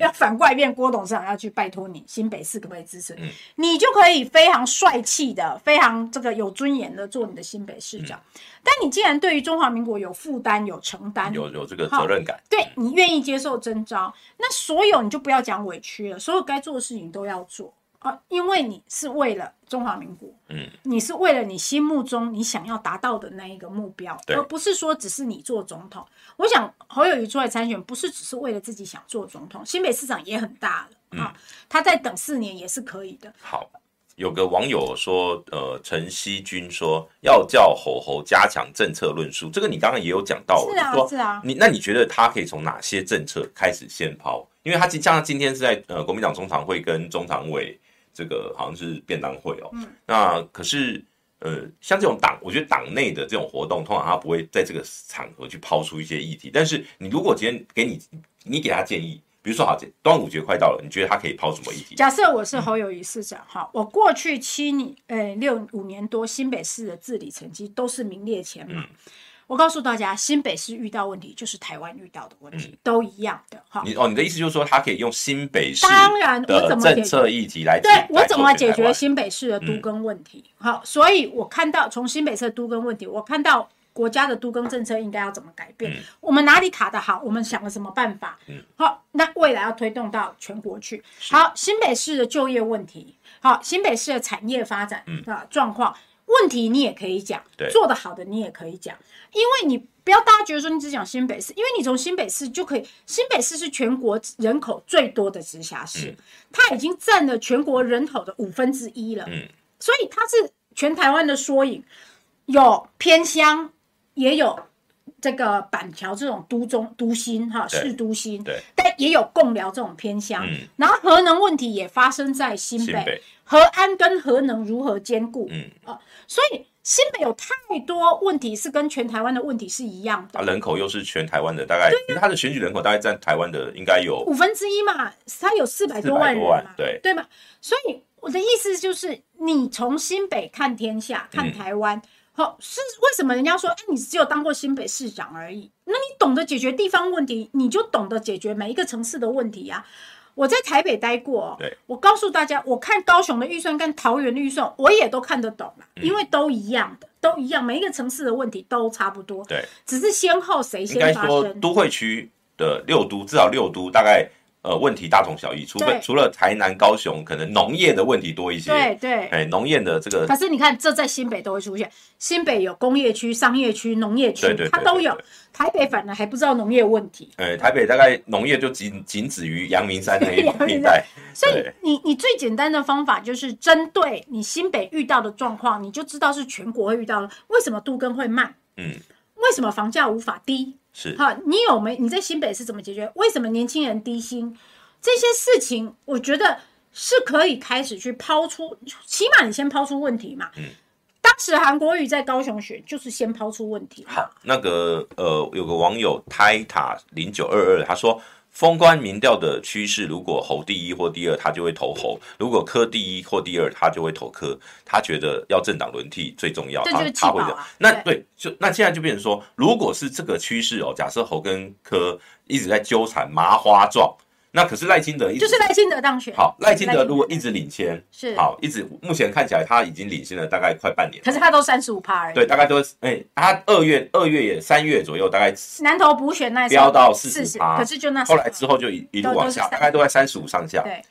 要反过来变郭董事长要去拜托你，新北市可不可以支持？嗯、你就可以非常帅气的、非常这个有尊严的做你的新北市长。嗯、但你既然对于中华民国有负担、有承担、有有这个责任感，对你愿意接受征召，那所有你就不要讲委屈了，所有该做的事情都要做。啊，因为你是为了中华民国，嗯，你是为了你心目中你想要达到的那一个目标，而不是说只是你做总统。我想侯友宜出来参选，不是只是为了自己想做总统，新北市长也很大了，嗯、啊，他再等四年也是可以的。好，有个网友说，呃，陈希君说要叫侯侯加强政策论述，这个你刚刚也有讲到，是啊，是啊，你那你觉得他可以从哪些政策开始先抛？因为他像他今天是在呃国民党中常会跟中常委。这个好像是便当会哦，嗯，那可是呃，像这种党，我觉得党内的这种活动，通常他不会在这个场合去抛出一些议题。但是你如果今天给你，你给他建议，比如说好，端午节快到了，你觉得他可以抛什么议题？假设我是侯友宜市长哈，嗯、我过去七年呃六五年多新北市的治理成绩都是名列前茅。嗯我告诉大家，新北市遇到问题就是台湾遇到的问题，嗯、都一样的哈。你哦，你的意思就是说，他可以用新北市当然我怎么政策议题来对我怎么解决新北市的都更问题？嗯、好，所以我看到从新北市的都更问题，我看到国家的都更政策应该要怎么改变？嗯、我们哪里卡得好？我们想了什么办法？嗯，好，那未来要推动到全国去。好，新北市的就业问题，好，新北市的产业发展的状况。嗯问题你也可以讲，做得好的你也可以讲，因为你不要大家觉得说你只讲新北市，因为你从新北市就可以，新北市是全国人口最多的直辖市，嗯、它已经占了全国人口的五分之一了，嗯，所以它是全台湾的缩影，有偏乡，也有这个板桥这种都中都心哈市都心，对，但也有共寮这种偏乡，嗯，然后核能问题也发生在新北。核安跟核能如何兼顾？嗯啊，所以新北有太多问题是跟全台湾的问题是一样的。它人口又是全台湾的大概，因为它的选举人口大概占台湾的应该有五分之一嘛，它有四百多万人嘛，对对嘛。所以我的意思就是，你从新北看天下，看台湾，好、嗯、是为什么人家说，哎，你只有当过新北市长而已，那你懂得解决地方问题，你就懂得解决每一个城市的问题呀、啊。我在台北待过，对，我告诉大家，我看高雄的预算跟桃园的预算，我也都看得懂了，因为都一样的，都一样，每一个城市的问题都差不多，对，只是先后谁先发生。应该说，都会区的六都，至少六都大概。呃，问题大同小异，除非除了台南、高雄，可能农业的问题多一些。对对，哎，农业的这个。可是你看，这在新北都会出现。新北有工业区、商业区、农业区，它都有。台北反而还不知道农业问题。哎，台北大概农业就仅仅止于阳明山那一 片带。所以你你最简单的方法就是针对你新北遇到的状况，你就知道是全国会遇到的。为什么都更会慢？嗯。为什么房价无法低？是好，你有没你在新北是怎么解决？为什么年轻人低薪？这些事情，我觉得是可以开始去抛出，起码你先抛出问题嘛。嗯，当时韩国瑜在高雄选，就是先抛出问题。好，那个呃，有个网友 tita 零九二二，他说，封关民调的趋势，如果侯第一或第二，他就会投侯；如果柯第一或第二，他就会投柯。他觉得要政党轮替最重要，他他会的。那对，就那现在就变成说，如果是这个趋势哦，假设侯跟柯一直在纠缠麻花状。那可是赖清德一直就是赖清德当选。好，赖清德如果一直领先，是好，一直目前看起来他已经领先了大概快半年。可是他都三十五趴而已。对，大概都哎、欸，他二月二月也三月左右，大概南投补选那飙到四十趴，可是就那后来之后就一一路往下，大概都在三十五上下。对，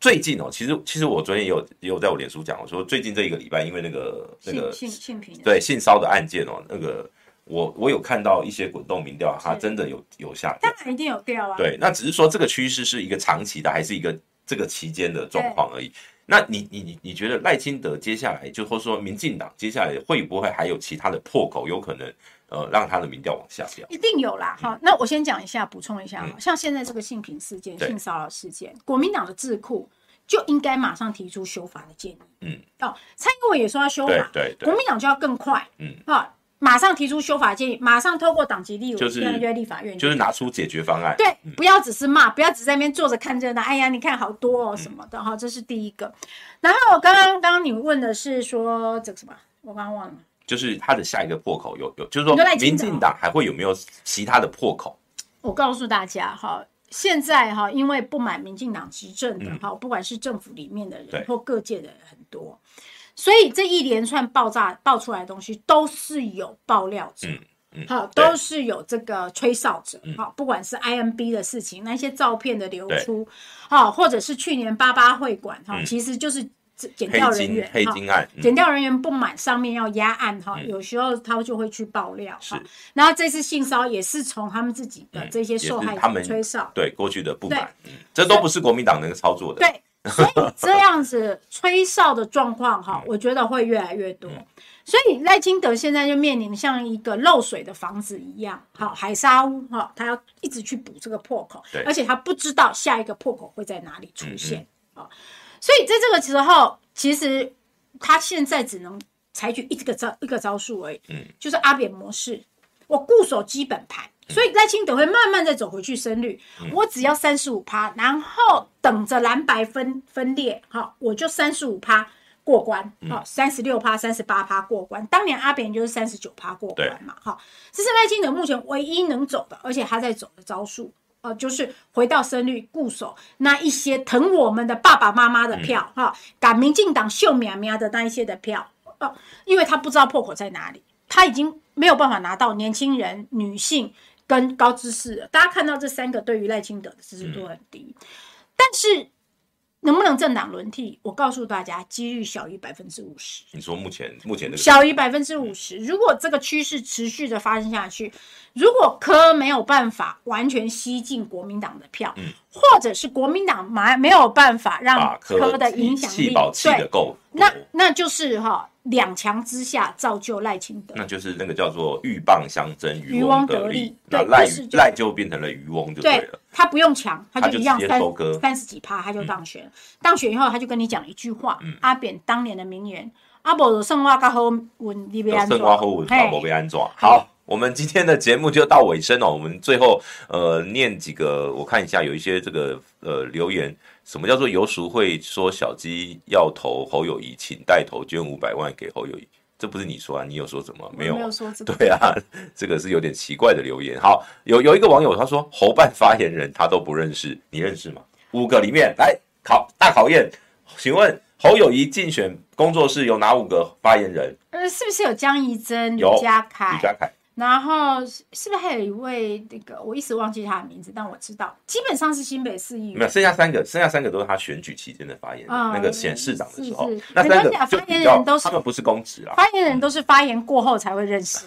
最近哦，其实其实我昨天也有也有在我脸书讲，我说最近这一个礼拜，因为那个那个性性平对性骚的案件哦，那个。我我有看到一些滚动民调，它真的有有下掉，当然一定有掉啊。对，那只是说这个趋势是一个长期的，还是一个这个期间的状况而已。那你你你你觉得赖清德接下来，就或者说民进党接下来会不会还有其他的破口，有可能呃让他的民调往下掉？一定有啦。好、嗯，那我先讲一下，补充一下、嗯，像现在这个性平事件、性骚扰事件，国民党的智库就应该马上提出修法的建议。嗯，哦，蔡英文也说要修法，对对对，国民党就要更快。嗯，啊。马上提出修法建议，马上透过党籍立委，就是立法院，就是拿出解决方案。对，嗯、不要只是骂，不要只在那边坐着看热闹。哎呀，你看好多哦什么的哈、嗯，这是第一个。然后我刚刚刚刚你问的是说这个什么？我刚刚忘了。就是他的下一个破口有有，就是说民进党还会有没有其他的破口？我告诉大家哈，现在哈，因为不满民进党执政的哈、嗯，不管是政府里面的人或各界的人很多。所以这一连串爆炸爆出来的东西都是有爆料者，好，都是有这个吹哨者，好，不管是 IMB 的事情，那些照片的流出，好，或者是去年八八会馆，哈，其实就是检调人员黑金案，检调人员不满上面要压案，哈，有时候他就会去爆料，哈，然后这次性骚也是从他们自己的这些受害者吹哨，对过去的不满，这都不是国民党能操作的，对。所以这样子吹哨的状况哈，我觉得会越来越多。所以赖清德现在就面临像一个漏水的房子一样，好海沙屋哈，他要一直去补这个破口，而且他不知道下一个破口会在哪里出现啊。所以在这个时候，其实他现在只能采取一个招一个招数而已，就是阿扁模式，我固守基本盘。所以赖清德会慢慢再走回去深绿，我只要三十五趴，然后等着蓝白分分裂，好，我就三十五趴过关，好，三十六趴、三十八趴过关。当年阿扁就是三十九趴过关嘛，好，这是赖清德目前唯一能走的，而且他在走的招数，哦，就是回到深绿固守那一些疼我们的爸爸妈妈的票，哈，赶民进党秀苗苗的那一些的票，哦，因为他不知道破口在哪里，他已经没有办法拿到年轻人、女性。跟高知识，大家看到这三个对于赖清德的支持度很低，但是能不能政党轮替？我告诉大家，几率小于百分之五十。你说目前目前的小于百分之五十，如果这个趋势持续的发生下去，如果柯没有办法完全吸进国民党的票，嗯，或者是国民党没没有办法让科的影响力对够，那那就是哈。两强之下造就赖清德，那就是那个叫做鹬蚌相争，渔翁得利。那赖赖就变成了渔翁，就对了。他不用强，他就一样三三十几趴，他就当选。当选以后，他就跟你讲一句话：阿扁当年的名言，阿伯的生活较好稳，你别安怎？生活好稳，阿伯别安怎？好，我们今天的节目就到尾声了。我们最后呃念几个，我看一下有一些这个呃留言。什么叫做游淑慧说小鸡要投侯友谊，请带头捐五百万给侯友谊？这不是你说啊？你有说什么？没有，没有说这个。对啊，这个是有点奇怪的留言。好，有有一个网友他说侯办发言人他都不认识，你认识吗？五个里面来考大考验，请问侯友谊竞选工作室有哪五个发言人？呃，是不是有江宜贞、有李家凯、李家凯？然后是不是还有一位那个我一时忘记他的名字，但我知道基本上是新北市议员。没有，剩下三个，剩下三个都是他选举期间的发言那个选市长的时候。是是那三个发言人都是他们不是公职啊，发言人都是发言过后才会认识。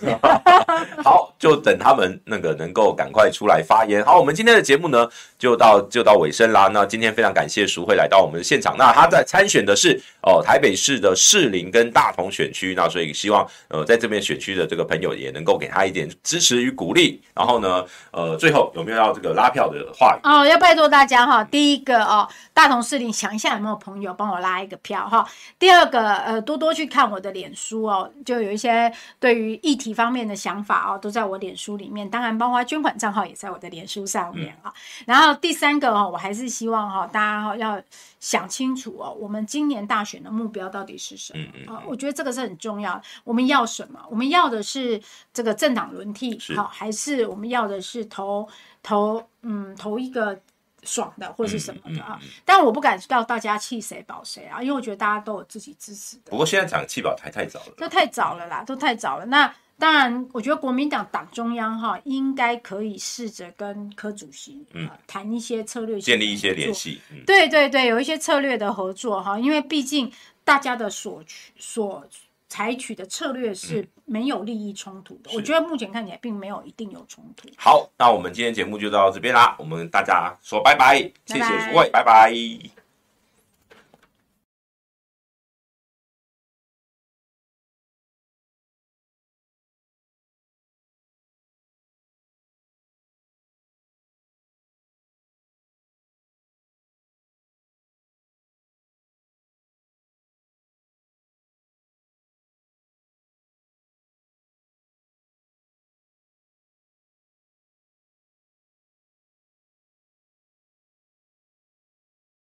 好，就等他们那个能够赶快出来发言。好，我们今天的节目呢就到就到尾声啦。那今天非常感谢淑慧来到我们的现场。那他在参选的是哦、呃、台北市的士林跟大同选区，那所以希望呃在这边选区的这个朋友也能够给他。一点支持与鼓励，然后呢，呃，最后有没有要这个拉票的话语？哦，要拜托大家哈，第一个哦，大同士林想一下有没有朋友帮我拉一个票哈。第二个，呃，多多去看我的脸书哦，就有一些对于议题方面的想法哦，都在我脸书里面。当然，包括捐款账号也在我的脸书上面啊。嗯、然后第三个哦，我还是希望哈，大家哈要想清楚哦，我们今年大选的目标到底是什么？嗯嗯，嗯。我觉得这个是很重要。我们要什么？我们要的是这个政党轮替，好，还是我们要的是投投嗯投一个爽的或者是什么的啊？但我不敢叫大家弃谁保谁啊，因为我觉得大家都有自己支持的。不过现在讲弃保还太早了，都太早了啦，都太早了。那当然，我觉得国民党党中央哈应该可以试着跟柯主席嗯谈一些策略，建立一些联系。嗯、对对对，有一些策略的合作哈，因为毕竟大家的所取所。采取的策略是没有利益冲突的，嗯、我觉得目前看起来并没有一定有冲突。好，那我们今天节目就到这边啦，我们大家说拜拜，拜拜谢谢诸位，拜拜。